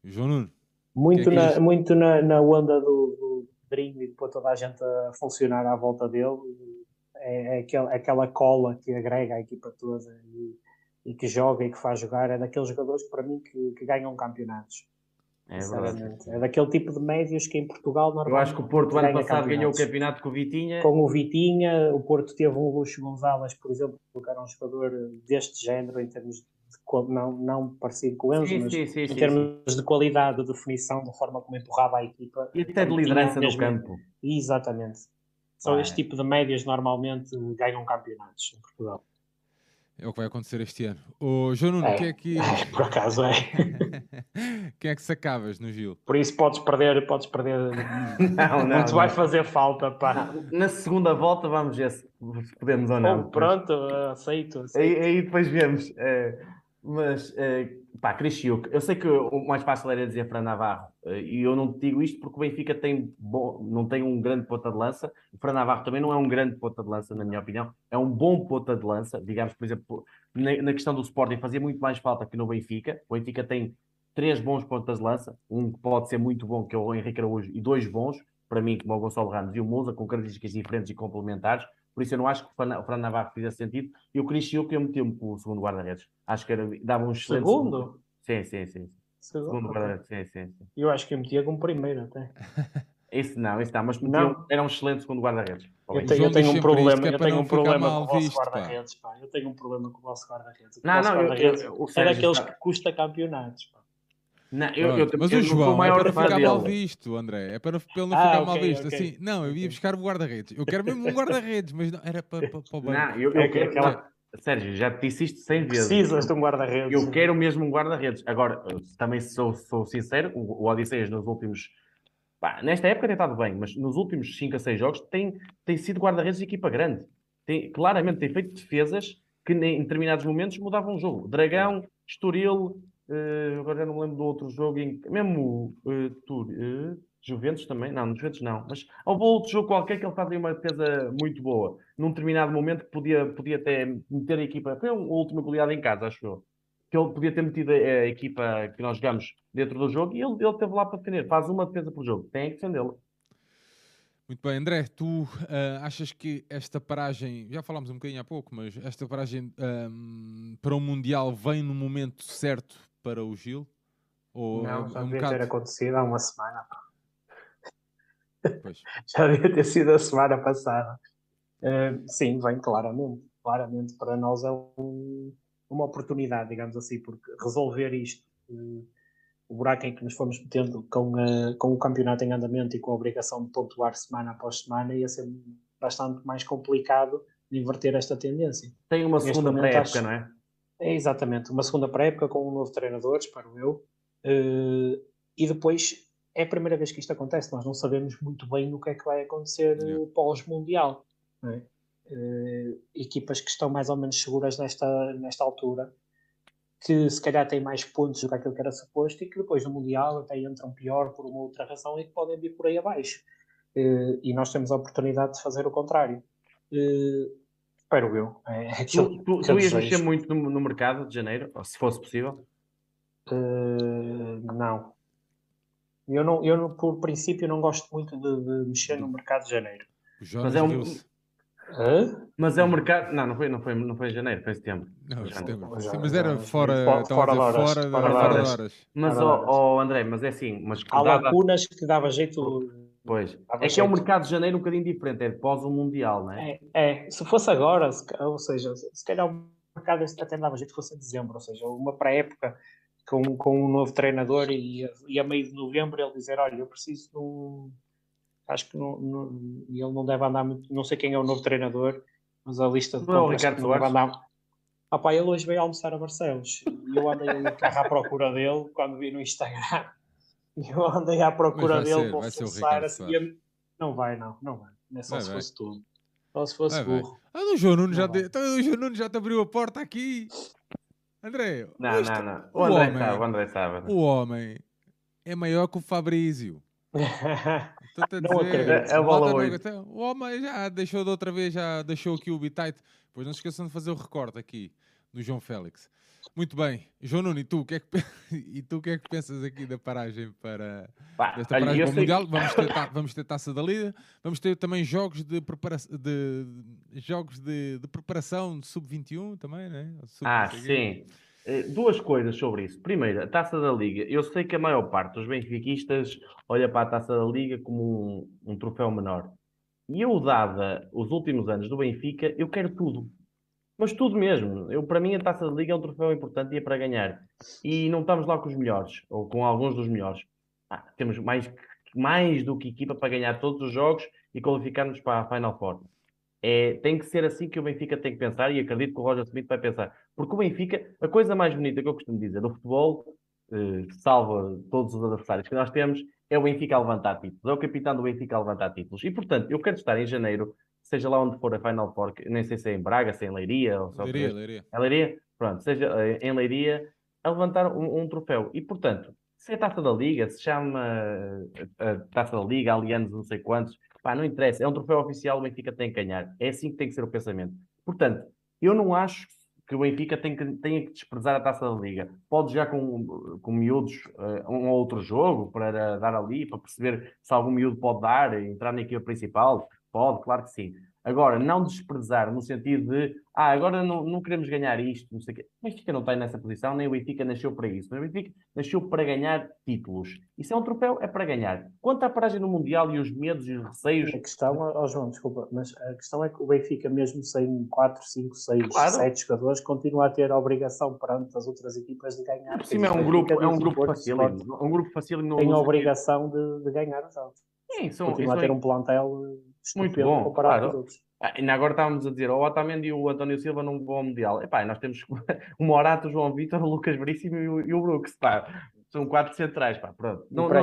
Speaker 1: João Nuno.
Speaker 3: Muito, é na, muito na, na onda do, do Pedrinho e depois toda a gente a funcionar à volta dele. É, é aquela, aquela cola que agrega a equipa toda e, e, que joga e que faz jogar. É daqueles jogadores para mim que, que ganham campeonatos.
Speaker 2: É verdade.
Speaker 3: É daquele tipo de médios que em Portugal
Speaker 2: normalmente. Eu acho que o Porto ano passado ganhou o campeonato com o Vitinha.
Speaker 3: Com o Vitinha, o Porto teve um Luxo Gonzalez, por exemplo, que era um jogador deste género em termos de não, não parecido com o Enzo, sim, mas sim, sim, em termos de qualidade, de definição, da forma como empurrava a equipa.
Speaker 2: E até de liderança no campo.
Speaker 3: Exatamente. Só ah, este tipo de médias normalmente ganham campeonatos em Portugal.
Speaker 1: É o que vai acontecer este ano. O João Nuno, é, quem é que.
Speaker 3: Por acaso é.
Speaker 1: quem é que sacavas no Gil?
Speaker 3: Por isso podes perder, podes perder. não, não. Não te vai fazer falta, pá.
Speaker 2: Na segunda volta vamos ver se podemos ou não.
Speaker 3: Oh, pronto, aceito. aceito.
Speaker 2: Aí, aí, depois vemos. É, mas, é, pá, Cristiuc, eu sei que o mais fácil era dizer Fran Navarro, eh, e eu não te digo isto porque o Benfica tem bom, não tem um grande ponta de lança, o Fran Navarro também não é um grande ponta de lança, na minha opinião, é um bom ponta de lança, digamos, por exemplo, na, na questão do Sporting fazia muito mais falta que no Benfica, o Benfica tem três bons pontas de lança, um que pode ser muito bom, que é o Henrique Araújo, e dois bons, para mim, como o Gonçalo Ramos e o Musa, com características diferentes e complementares, por isso eu não acho que o Fran Navarro fizesse sentido. E o Cristiano que eu meti-me com o segundo guarda-redes. Acho que era, dava um excelente.
Speaker 3: Segundo? segundo.
Speaker 2: Sim, sim, sim. Segundo, segundo guarda-redes, sim, sim, sim.
Speaker 3: Eu acho que eu metia como primeiro até.
Speaker 2: Esse não, esse não, mas não. era um excelente segundo guarda-redes.
Speaker 3: Eu, tenho, eu tenho um problema, é eu tenho um problema com o vosso guarda-redes, pá. Eu tenho um problema com o vosso guarda-redes.
Speaker 2: Não, não, eu, eu,
Speaker 3: é daqueles que custa campeonatos, pá.
Speaker 2: Não, eu, eu,
Speaker 1: mas o João é para ficar mal visto, André. É para, para ele não ah, ficar okay, mal visto. Okay. Assim, não, eu ia buscar o guarda-redes. Eu quero mesmo um guarda-redes, mas não, era para, para, para o
Speaker 2: banco. Não, eu, eu é quero. Aquela... Sérgio, já te disse isto 100 vezes.
Speaker 3: Precisas de um guarda-redes.
Speaker 2: Eu quero mesmo um guarda-redes. Agora, também sou, sou sincero, o, o Odisseias nos últimos. Pá, nesta época tem estado bem, mas nos últimos 5 a 6 jogos tem, tem sido guarda-redes de equipa grande. Tem, claramente tem feito defesas que em determinados momentos mudavam o jogo. Dragão, Estoril, Uh, agora já não me lembro do outro jogo, em, mesmo uh, Tour, uh, Juventus também, não, Juventus não, mas houve outro jogo qualquer que ele fazia uma defesa muito boa, num determinado momento que podia, podia até meter a equipa, foi a última goleada em casa, acho eu, que ele podia ter metido a, a equipa que nós jogamos dentro do jogo e ele, ele teve lá para defender, faz uma defesa por jogo, tem que defendê-la.
Speaker 1: Muito bem, André, tu uh, achas que esta paragem, já falámos um bocadinho há pouco, mas esta paragem um, para o Mundial vem no momento certo para o Gil?
Speaker 3: Ou não, é já é um devia bocado... ter acontecido há uma semana. já devia ter sido a semana passada. Uh, sim, vem claramente. Claramente para nós é um, uma oportunidade, digamos assim, porque resolver isto, uh, o buraco em que nos fomos metendo com, uh, com o campeonato em andamento e com a obrigação de pontuar semana após semana, ia ser bastante mais complicado de inverter esta tendência.
Speaker 2: Tem uma segunda pré-época, não é?
Speaker 3: É exatamente, uma segunda pré-época com um novo treinador, espero eu. Uh, e depois é a primeira vez que isto acontece, nós não sabemos muito bem o que é que vai acontecer yeah. pós-mundial. É? Uh, equipas que estão mais ou menos seguras nesta, nesta altura, que se calhar têm mais pontos do que aquilo que era suposto e que depois no Mundial até entram pior por uma outra razão e que podem vir por aí abaixo. Uh, e nós temos a oportunidade de fazer o contrário. Uh, espero eu. É,
Speaker 2: é tu, tu, tu ias mexer muito no, no, mercado de janeiro, se fosse possível?
Speaker 3: Uh, não. Eu, não, eu, por princípio, não gosto muito de, de mexer no mercado de janeiro.
Speaker 2: Mas é um. Hã? Mas é um mercado. Não, não foi, não foi, não foi em janeiro, foi em setembro.
Speaker 1: Não, setembro. Sim, mas era fora, fora, fora, de horas, fora, fora, fora de horas.
Speaker 2: Mas, oh, oh, André, mas é assim. Mas
Speaker 3: Há dava... lacunas que dava jeito
Speaker 2: Pois. É que é um mercado de janeiro um bocadinho diferente, é pós o Mundial, não é?
Speaker 3: é? É, se fosse agora, se, ou seja, se calhar o mercado até dava jeito fosse em dezembro, ou seja, uma pré-época com, com um novo treinador e, e a meio de novembro ele dizer: Olha, eu preciso de um. Acho que não, não, ele não deve andar muito. Não sei quem é o novo treinador, mas a lista de
Speaker 2: não, Ricardo não deve andar.
Speaker 3: Ah, pá, ele hoje veio almoçar a Barcelos e eu andei ali carro à procura dele quando vi no Instagram eu andei à procura dele para forçar assim. Não vai, não, não vai. Não é só vai, se vai. fosse tu. Só se fosse vai, burro.
Speaker 1: Ah, o João Nuno já, te... então, o João Nuno já te abriu a porta aqui. André,
Speaker 2: não, não, não. O, o André homem, sabe, o André sabe.
Speaker 1: O homem é maior que o Fabrício.
Speaker 3: não acredito. É, é bola
Speaker 1: o homem já deixou de outra vez, já deixou aqui o bitite. Pois não se esqueçam de fazer o recorte aqui do João Félix. Muito bem. João Nuno, e tu, o que é que, e tu, o que, é que pensas aqui da paragem para Pá, esta paragem para o Mundial? Vamos ter, vamos ter taça da Liga, vamos ter também jogos de, prepara de, jogos de, de preparação de sub-21 também, né?
Speaker 2: Sub ah, sim. Eh, duas coisas sobre isso. Primeiro, a taça da Liga. Eu sei que a maior parte dos benfiquistas olha para a taça da Liga como um, um troféu menor. E eu, dada os últimos anos do Benfica, eu quero tudo. Mas tudo mesmo. Eu, para mim, a taça de liga é um troféu importante e é para ganhar. E não estamos lá com os melhores, ou com alguns dos melhores. Ah, temos mais, mais do que equipa para ganhar todos os jogos e qualificarmos para a Final Four. É, tem que ser assim que o Benfica tem que pensar e acredito que o Roger Smith vai pensar. Porque o Benfica, a coisa mais bonita que eu costumo dizer do futebol, eh, salva todos os adversários que nós temos, é o Benfica a levantar títulos. É o capitão do Benfica a levantar títulos. E, portanto, eu quero estar em janeiro, seja lá onde for a Final Four, nem sei se é em Braga, se é em Leiria. Ou
Speaker 1: Leiria, Leiria.
Speaker 2: É Leiria? Pronto, seja eh, em Leiria, a levantar um, um, troféu. E, portanto, se é a taça da Liga, se chama a, a taça da Liga, Alianos, não sei quantos, pá, não interessa. É um troféu oficial, o Benfica tem que ganhar. É assim que tem que ser o pensamento. Portanto, eu não acho que o Benfica tem que, tenha que desprezar a taça da Liga. Pode já com, com miúdos uh, um ou outro jogo para dar ali, para perceber se algum miúdo pode dar, entrar na equipa principal. Pode, claro que sim. Agora, não desprezar no sentido de, ah, agora não, não queremos ganhar isto, não sei o quê. O Benfica não está nessa posição, nem o Benfica nasceu para isso. O Benfica nasceu para ganhar títulos. Isso é um troféu, é para ganhar. Quanto à paragem no Mundial e os medos e os receios...
Speaker 3: A questão, oh João, desculpa, mas a questão é que o Benfica, mesmo sem 4, 5, 6, claro. 7 jogadores, continua a ter a obrigação perante as outras equipas de ganhar.
Speaker 2: Por cima é um grupo, é um grupo fácil. Um grupo fácil.
Speaker 3: Tem a obrigação de, de ganhar os jogos. Sim, são, continua a ter um plantel muito bom comparado claro. com os outros.
Speaker 2: Ah, ainda agora estávamos a dizer, o Otamendi e o António Silva não vão ao Mundial. Epá, nós temos o Morato, o João Vitor, o Lucas Veríssimo e o, e o Brooks, pá. São quatro centrais, pá, pronto.
Speaker 3: Não, não,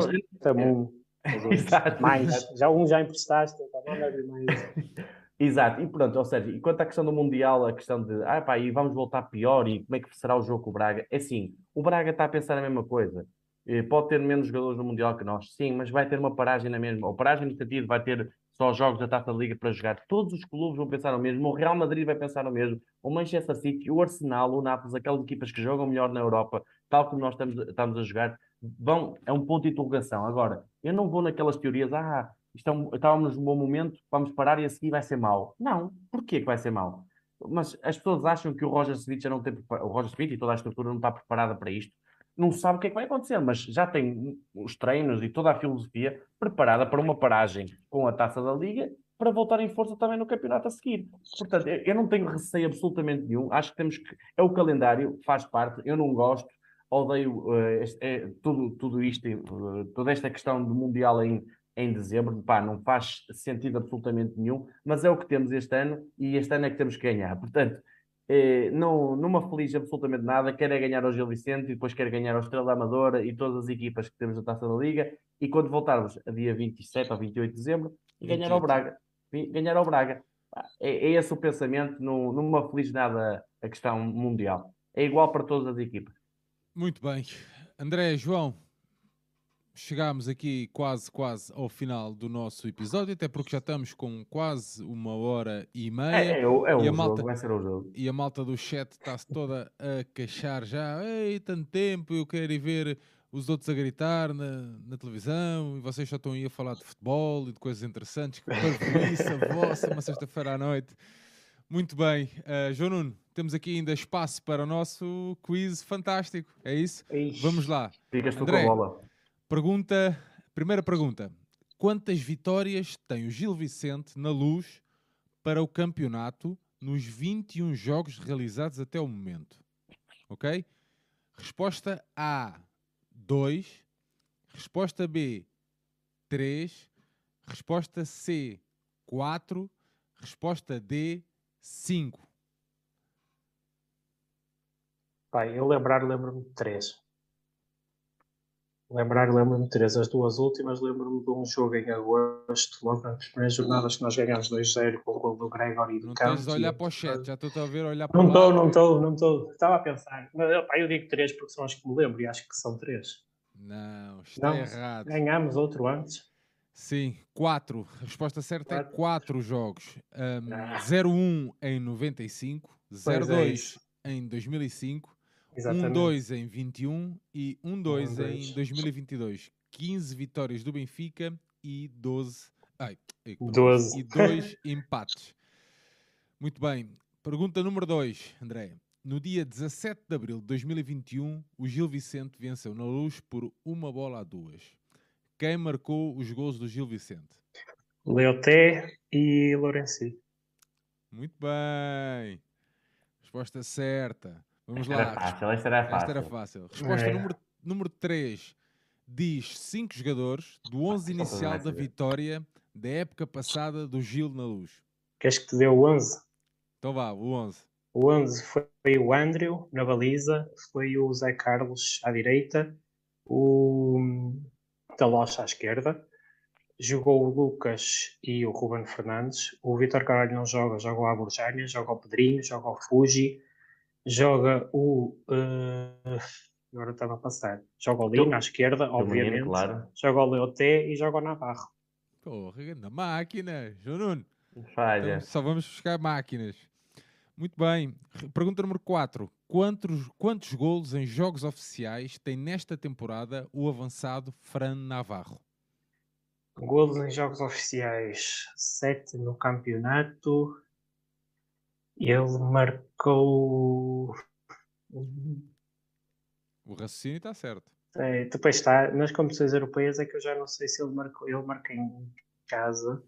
Speaker 3: não, Exato, mais, já um já emprestaste, tá mais.
Speaker 2: Exato, e pronto, ou seja, e quanto à questão do Mundial, a questão de, ah pá, e vamos voltar pior, e como é que será o jogo com o Braga? É assim, o Braga está a pensar a mesma coisa. Eh, pode ter menos jogadores no Mundial que nós, sim, mas vai ter uma paragem na mesma. Ou paragem no sentido, vai ter só jogos da Taça da Liga para jogar. Todos os clubes vão pensar o mesmo. O Real Madrid vai pensar o mesmo. O Manchester City, o Arsenal, o Nápoles, aquelas equipas que jogam melhor na Europa, tal como nós estamos, estamos a jogar, vão, é um ponto de interrogação. Agora, eu não vou naquelas teorias, ah, é um, estávamos num bom momento, vamos parar e a seguir vai ser mau. Não. Porquê que vai ser mau? Mas as pessoas acham que o Roger Smith já não tem o Roger Smith e toda a estrutura não está preparada para isto não sabe o que é que vai acontecer, mas já tem os treinos e toda a filosofia preparada para uma paragem com a taça da Liga para voltar em força também no campeonato a seguir. Portanto, eu não tenho receio absolutamente nenhum. Acho que temos que. É o calendário, faz parte. Eu não gosto, odeio uh, este, é, tudo, tudo isto, uh, toda esta questão do Mundial em, em dezembro. Pá, não faz sentido absolutamente nenhum, mas é o que temos este ano e este ano é que temos que ganhar. Portanto, eh, não, não me aflige absolutamente nada, quer é ganhar ao Gil Vicente e depois quer ganhar ao Estrela da Amadora e todas as equipas que temos na Taça da Liga e quando voltarmos a dia 27 ou 28 de dezembro e ganhar ao Braga. Ganhar ao Braga. É, é esse o pensamento, não, não me aflige nada a questão mundial. É igual para todas as equipas.
Speaker 1: Muito bem. André, João, chegámos aqui quase, quase ao final do nosso episódio, até porque já estamos com quase uma hora e meia.
Speaker 2: É, é, o, é e a malta, jogo, vai ser o jogo.
Speaker 1: E a malta do chat está-se toda a queixar já. Ei, tanto tempo, eu quero ir ver os outros a gritar na, na televisão e vocês só estão aí a falar de futebol e de coisas interessantes. Que isso a vossa, uma sexta-feira à noite. Muito bem. Uh, João Nuno, temos aqui ainda espaço para o nosso quiz fantástico. É isso? Ixi, Vamos lá.
Speaker 2: Ficas tu com a bola.
Speaker 1: Pergunta, primeira pergunta. Quantas vitórias tem o Gil Vicente na luz para o campeonato nos 21 jogos realizados até o momento? Ok? Resposta A, 2. Resposta B, 3. Resposta C, 4. Resposta D, 5.
Speaker 3: Pai, eu lembrar, lembro-me de 3. Lembrar, lembro-me de três. As duas últimas, lembro-me de um jogo em agosto, logo nas primeiras jornadas que nós ganhámos 2-0 com o gol do Gregory
Speaker 1: do Não tens de olhar para o chat, já estou a ver olhar
Speaker 3: para Não estou, não estou, não estou. Estava a pensar. Mas, pá, eu digo três porque são as que me lembro e acho que são três.
Speaker 1: Não, está não, errado.
Speaker 3: Ganhámos outro antes.
Speaker 1: Sim, quatro. A resposta certa é quatro. é quatro jogos. Um, ah. 0-1 em 95, 0-2 é em 2005, 1-2 em 21 e 1-2 em 2022. 15 vitórias do Benfica e 12, ai, 12. E 2 empates. Muito bem. Pergunta número 2, André. No dia 17 de abril de 2021, o Gil Vicente venceu na luz por uma bola a duas. Quem marcou os gols do Gil Vicente?
Speaker 3: Leoté e Lourenci.
Speaker 1: Muito bem. Resposta certa. Vamos
Speaker 2: esta
Speaker 1: lá.
Speaker 2: Era fácil, esta era fácil.
Speaker 1: Esta era fácil. Resposta é. número, número 3. Diz 5 jogadores do 11 inicial da vitória da época passada do Gil na Luz.
Speaker 3: Queres que te dê o 11?
Speaker 1: Então vá, o 11.
Speaker 3: O 11 foi o Andrew na baliza, foi o Zé Carlos à direita, o Talocha à esquerda, jogou o Lucas e o Ruben Fernandes. O Vitor Carvalho não joga, joga o Aborjânia, joga o Pedrinho, joga o Fuji, joga o. Uh, agora estava a passar. Joga o Lino à esquerda, obviamente. Menino, claro. Joga o Leoté e joga o Navarro.
Speaker 1: Porra, na máquina, João Nuno.
Speaker 2: Falha. Então,
Speaker 1: só vamos buscar máquinas. Muito bem. Pergunta número 4. Quantos, quantos golos em jogos oficiais tem nesta temporada o avançado Fran Navarro?
Speaker 3: Golos em jogos oficiais, 7 no campeonato. Ele marcou.
Speaker 1: O raciocínio está certo.
Speaker 3: É, depois está, nas competições europeias é que eu já não sei se ele marcou. Ele marca em casa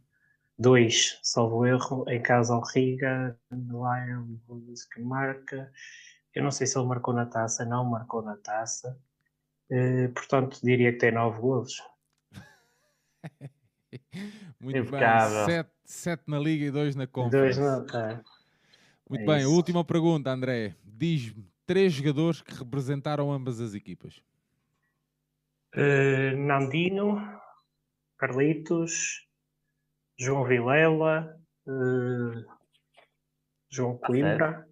Speaker 3: dois, salvo erro, em casa ao Riga, lá é um que marca. Eu não sei se ele marcou na taça, não marcou na taça. Uh, portanto, diria que tem nove golos.
Speaker 1: Muito Impecável. bem. Sete, sete na Liga e dois na Conference. Dois na, tá. Muito é bem, isso. última pergunta, André. Diz-me três jogadores que representaram ambas as equipas.
Speaker 3: Uh, Nandino, Carlitos, João Vilela, uh, João tá Coimbra,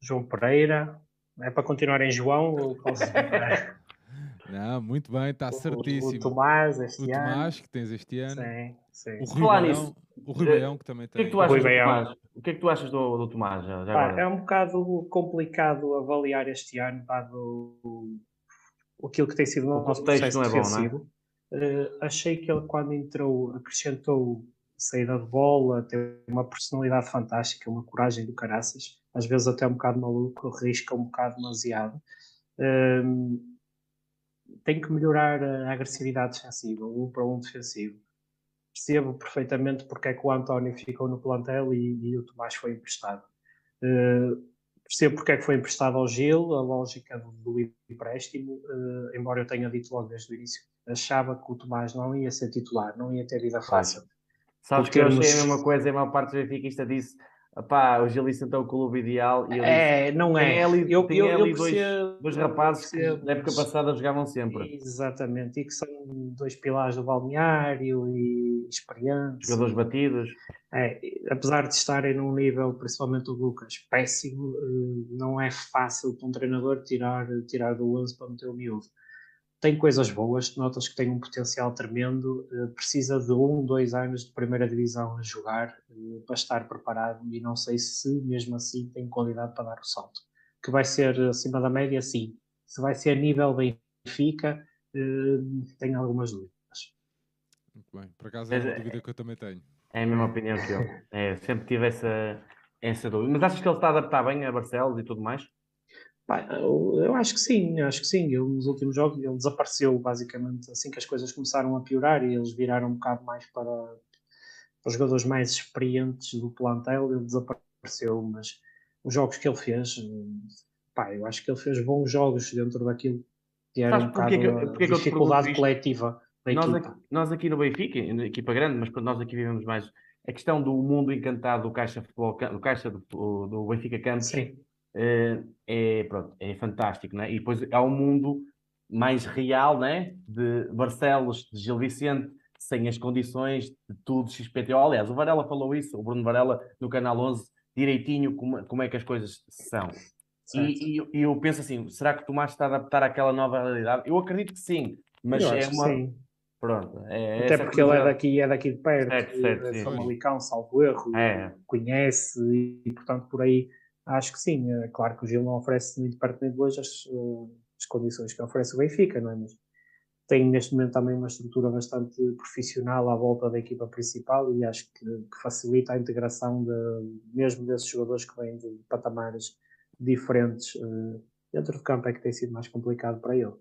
Speaker 3: João Pereira. É para continuar em João ou posso
Speaker 1: Não, muito bem, está certíssimo. O,
Speaker 3: o Tomás, este
Speaker 1: o
Speaker 3: ano.
Speaker 1: O Tomás, que tens este ano.
Speaker 3: Sim, sim.
Speaker 1: O Rui o Rui Baião, que também tem.
Speaker 2: O que é que tu achas, do Tomás? O que é que tu achas do, do Tomás? Já, já
Speaker 3: pá, é um bocado complicado avaliar este ano, dado aquilo que tem sido o nosso processo não é. Bom, não é? uh, achei que ele, quando entrou, acrescentou saída de bola, tem uma personalidade fantástica, uma coragem do caraças, às vezes até um bocado maluco, risca um bocado demasiado. Uh, tem que melhorar a agressividade defensiva, o um para um defensivo. Percebo perfeitamente porque é que o António ficou no plantel e, e o Tomás foi emprestado. Uh, percebo porque é que foi emprestado ao Gil, a lógica do, empréstimo, uh, embora eu tenha dito logo desde o início, achava que o Tomás não ia ser titular, não ia ter vida fácil.
Speaker 2: Sabes que eu achei a mesma coisa, a maior parte dos benfiquistas disse Pá, o Gilista é o clube ideal. E
Speaker 3: é, disse, não é. Ali,
Speaker 2: eu, eu, eu dois, percebo, dois rapazes percebo, que na época passada jogavam sempre.
Speaker 3: Exatamente, e que são dois pilares do balneário e experientes.
Speaker 2: Jogadores batidos.
Speaker 3: É, apesar de estarem num nível, principalmente o Lucas, péssimo, eh, não é fácil para um treinador tirar, tirar do 11 para meter o miúdo tem coisas boas, notas que tem um potencial tremendo, eh, precisa de um, dois anos de primeira divisão a jogar eh, para estar preparado e não sei se mesmo assim tem qualidade para dar o salto. Que vai ser acima da média, sim. Se vai ser a nível Benfica, eh, tenho algumas dúvidas.
Speaker 1: Muito bem, por acaso é uma dúvida que eu também tenho.
Speaker 2: É a mesma opinião que eu. É, sempre tive essa, essa dúvida. Mas achas que ele está a adaptar bem a Barcelos e tudo mais?
Speaker 3: Eu acho que sim, eu acho que sim. Ele, nos últimos jogos ele desapareceu basicamente assim que as coisas começaram a piorar e eles viraram um bocado mais para, para os jogadores mais experientes do plantel. Ele desapareceu, mas os jogos que ele fez, pá, eu acho que ele fez bons jogos dentro daquilo que era Sabes, um bocado que, a dificuldade coletiva da
Speaker 2: nós
Speaker 3: equipa.
Speaker 2: Aqui, nós aqui no Benfica, equipa grande, mas nós aqui vivemos mais a questão do mundo encantado do Caixa, Futebol, do, Caixa do, do Benfica Campos. Sim é, pronto, é fantástico, né? E depois há um mundo mais real, né? De Barcelos, de Gil Vicente, sem as condições de tudo XPTO. Aliás, o Varela falou isso, o Bruno Varela, no Canal 11, direitinho como, como é que as coisas são. E, e, e, eu penso assim, será que o Tomás está a adaptar àquela nova realidade? Eu acredito que sim, mas é uma...
Speaker 3: Sim.
Speaker 2: Pronto,
Speaker 3: é Até porque ele é daqui, é daqui de perto, certo, certo, é Famalicão, salvo erro, é. conhece e, portanto por aí Acho que sim. É claro que o Gil não oferece muito perto nem de longe as, eh, as condições que oferece o Benfica, não é? Mas tem neste momento também uma estrutura bastante profissional à volta da equipa principal e acho que, que facilita a integração de, mesmo desses jogadores que vêm de patamares diferentes uh, dentro do campo é que tem sido mais complicado para ele.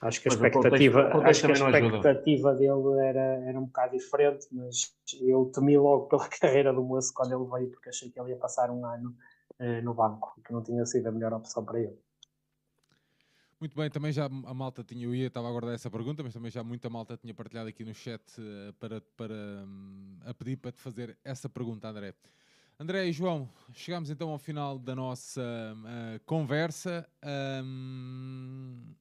Speaker 3: Acho que a expectativa, contexto, contexto acho que a expectativa dele era, era um bocado diferente, mas eu temi logo pela carreira do moço quando ele veio, porque achei que ele ia passar um ano eh, no banco, que não tinha sido a melhor opção para ele.
Speaker 1: Muito bem, também já a malta tinha, eu ia, estava a aguardar essa pergunta, mas também já muita malta tinha partilhado aqui no chat uh, para, para um, a pedir para te fazer essa pergunta, André. André e João, chegamos então ao final da nossa uh, conversa. Um,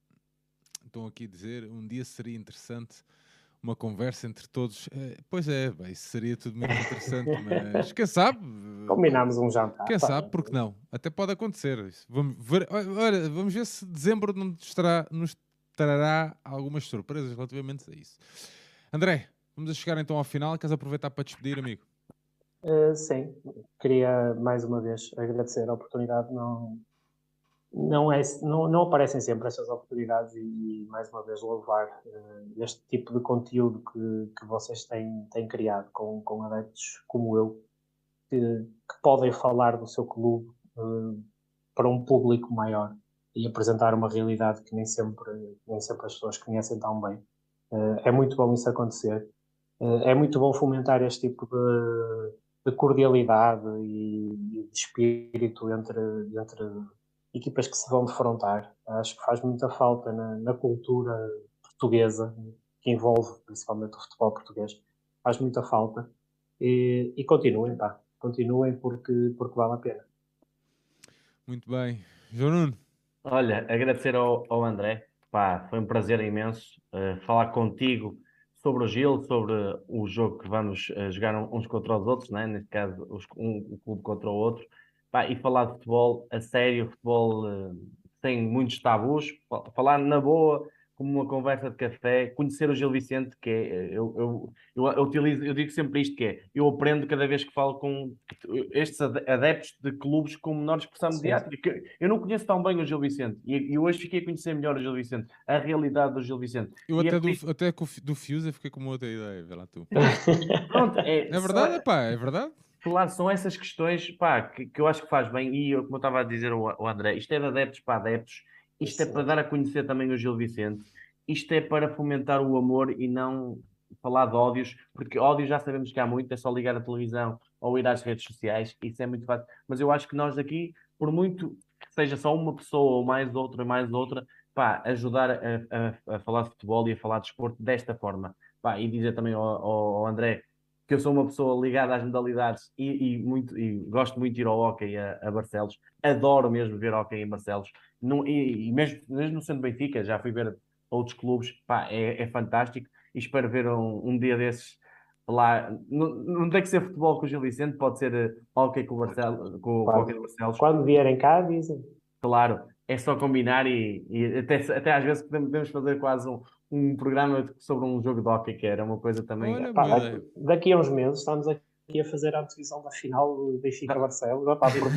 Speaker 1: estão aqui a dizer, um dia seria interessante uma conversa entre todos. Uh, pois é, bem, isso seria tudo muito interessante, mas quem sabe?
Speaker 3: Combinámos um jantar.
Speaker 1: Quem sabe, porque não? Até pode acontecer. Vamos ver, olha, vamos ver se dezembro não nos, trará, nos trará algumas surpresas relativamente a isso. André, vamos a chegar então ao final. Queres aproveitar para despedir, amigo?
Speaker 3: Uh, sim, queria mais uma vez agradecer a oportunidade. Não, não, é, não, não aparecem sempre estas oportunidades e, e mais uma vez louvar uh, este tipo de conteúdo que, que vocês têm, têm criado com, com adeptos como eu, que, que podem falar do seu clube uh, para um público maior e apresentar uma realidade que nem sempre, nem sempre as pessoas conhecem tão bem. Uh, é muito bom isso acontecer. é muito bom fomentar este tipo de de cordialidade e, de espírito entre, entre equipas que se vão defrontar. Acho que faz muita falta na, na cultura portuguesa, que envolve principalmente o futebol português. Faz muita falta. E, e continuem, pá. Continuem porque, porque vale a pena.
Speaker 1: Muito bem. João Nuno.
Speaker 2: Olha, agradecer ao, ao André. Pá, foi um prazer imenso uh, falar contigo sobre o Gil, sobre o jogo que vamos uh, jogar uns contra os outros, né? neste caso os, um, um, clube contra o outro, Pá, e falar de futebol a sério, futebol uh, sem muitos tabus, falar na boa, como uma conversa de café, conhecer o Gil Vicente, que é, eh, eu, eu, eu, eu, utilizo, eu digo sempre isto, que é, eu aprendo cada vez que falo com estes adeptos de clubes com menor expressão mediática. Eu não conheço tão bem o Gil Vicente, e, e, hoje fiquei a conhecer melhor o Gil Vicente, a realidade do Gil Vicente.
Speaker 1: Eu
Speaker 2: e
Speaker 1: até, é do, até com, do Fuse fiquei com uma outra ideia, vê lá tu.
Speaker 2: Pronto,
Speaker 1: é, é verdade, só... pá, é verdade.
Speaker 2: Claro, são essas questões pá, que, que eu acho que faz bem, e eu, como eu estava a dizer ao, André, isto é de adeptos para adeptos, isto é para dar a conhecer também o Gil Vicente, isto é para fomentar o amor e não falar de ódios, porque ódio já sabemos que há muito, é só ligar a televisão ou ir às redes sociais, isso é muito fácil. Mas eu acho que nós aqui, por muito que seja só uma pessoa ou mais outra, mais outra, pá, ajudar a, a, a falar de futebol e a falar de esporte desta forma. Pá, e dizer também ao, ao, André que eu sou uma pessoa ligada às modalidades e, e muito, e gosto muito de ir ao hockey a, a Barcelos, adoro mesmo ver hockey em Barcelos, não, e, e mesmo, mesmo sendo Benfica, já fui ver outros clubes, pá, é, é fantástico e espero ver um, um dia desses lá. Não, não, tem que ser futebol com o Gil Vicente, pode ser uh, hockey com o Barcelos. Com
Speaker 3: quando,
Speaker 2: hockey
Speaker 3: Barcelos. Quando vierem cá, dizem.
Speaker 2: Claro, é só combinar e, e até, até às vezes podemos fazer quase um, um programa sobre um jogo de hockey, que era uma coisa também.
Speaker 3: Olha, pá, daqui a uns meses estamos aqui a fazer a antevisão da final do Benfica Barcelos.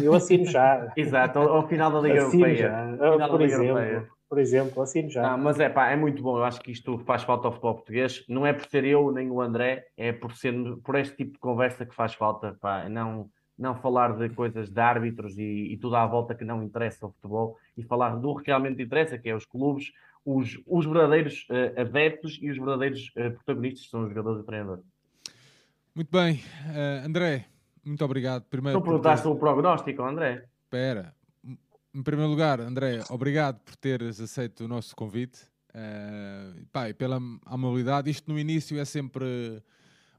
Speaker 3: eu assino já.
Speaker 2: Exato, ao, final da Liga
Speaker 3: assino
Speaker 2: Europeia.
Speaker 3: Já, por exemplo. Europeia por exemplo, assim já.
Speaker 2: Ah, mas é pá, é muito bom. Eu acho que isto faz falta ao futebol português. Não é por ser eu nem o André, é por ser por este tipo de conversa que faz falta, pá. Não, não falar de coisas de árbitros e, e tudo à volta que não interessa ao futebol e falar do que realmente interessa, que é os clubes, os, os verdadeiros uh, adeptos e os verdadeiros uh, protagonistas, são os jogadores e treinadores.
Speaker 1: Muito bem, uh, André, muito obrigado.
Speaker 2: Primeiro, tu perguntaste ter... o prognóstico, André.
Speaker 1: Espera, em primeiro lugar, André, obrigado por teres aceito o nosso convite uh, pá, pela amabilidade. Isto no início é sempre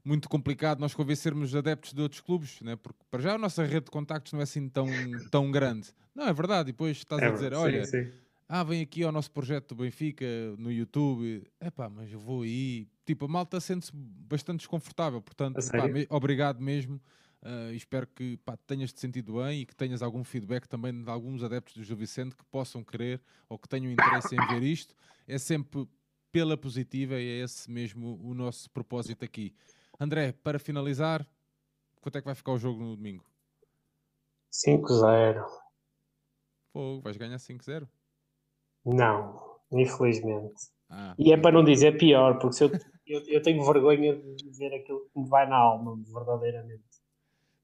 Speaker 1: muito complicado nós convencermos adeptos de outros clubes, né? porque para já a nossa rede de contactos não é assim tão, tão grande. Não, é verdade. E depois estás é, a dizer: sim, olha, sim. Ah, vem aqui ao nosso projeto do Benfica no YouTube. É pá, mas eu vou aí. Tipo, a malta sente-se bastante desconfortável. Portanto, me, obrigado mesmo. Uh, espero que pá, tenhas te sentido bem e que tenhas algum feedback também de alguns adeptos do Gil Vicente que possam querer ou que tenham interesse em ver isto. É sempre pela positiva e é esse mesmo o nosso propósito aqui. André, para finalizar, quanto é que vai ficar o jogo no domingo?
Speaker 3: 5-0.
Speaker 1: Pô, vais ganhar 5-0?
Speaker 3: Não, infelizmente. Ah, e é para não dizer pior, porque eu, eu, eu, tenho vergonha de dizer aquilo que me vai na alma, verdadeiramente.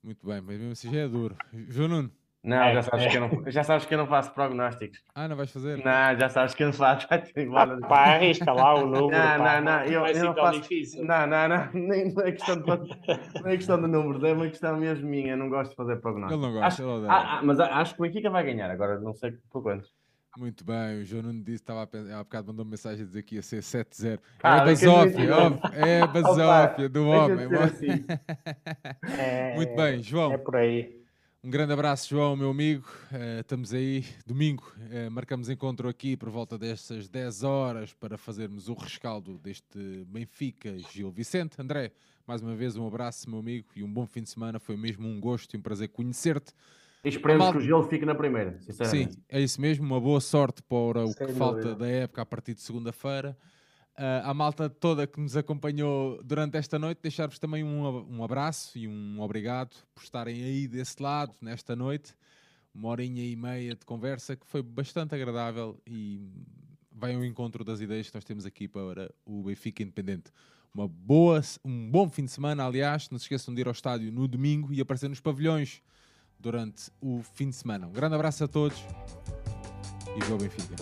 Speaker 1: Muito bem, mas mesmo assim já é duro. João Nuno?
Speaker 2: Não, é, já, sabes é. que eu não, já sabes que eu não faço prognósticos.
Speaker 1: Ah, não vais fazer?
Speaker 2: Não, já sabes que eu não faço.
Speaker 3: Ah, pá, arrisca lá o número.
Speaker 2: Não, pá, não, não. Eu, eu não faço. Difícil. Não, não, não. Nem, não, é questão de, não é questão de números, é uma questão mesmo minha. Eu não gosto de fazer prognósticos.
Speaker 1: Ele não gosta,
Speaker 2: acho, ele ah, ah, mas acho que o Benfica vai ganhar. Agora não sei por quantos.
Speaker 1: Muito bem, o João Nuno disse, estava a pensar, há bocado mandou -me mensagem a dizer que ia ser 7-0. Ah, é a basófia, é a basófia do homem. Assim. é, Muito bem, João.
Speaker 3: É por aí.
Speaker 1: Um grande abraço, João, meu amigo. Uh, estamos aí, domingo, uh, marcamos encontro aqui por volta destas 10 horas para fazermos o rescaldo deste Benfica Gil Vicente. André, mais uma vez um abraço, meu amigo, e um bom fim de semana. Foi mesmo um gosto e um prazer conhecer-te.
Speaker 2: E esperemos que o Gil fique na primeira, sinceramente.
Speaker 1: Sim, é isso mesmo. Uma boa sorte para o Sem que dúvida. falta da época a partir de segunda-feira. Uh, a malta toda que nos acompanhou durante esta noite, deixar-vos também um, um abraço e um obrigado por estarem aí desse lado nesta noite. Uma horinha e meia de conversa que foi bastante agradável e vai ao encontro das ideias que nós temos aqui para o Benfica Independente. Uma boa, um bom fim de semana, aliás. Não se esqueçam de ir ao estádio no domingo e aparecer nos pavilhões durante o fim de semana. Um grande abraço a todos e viva o Benfica.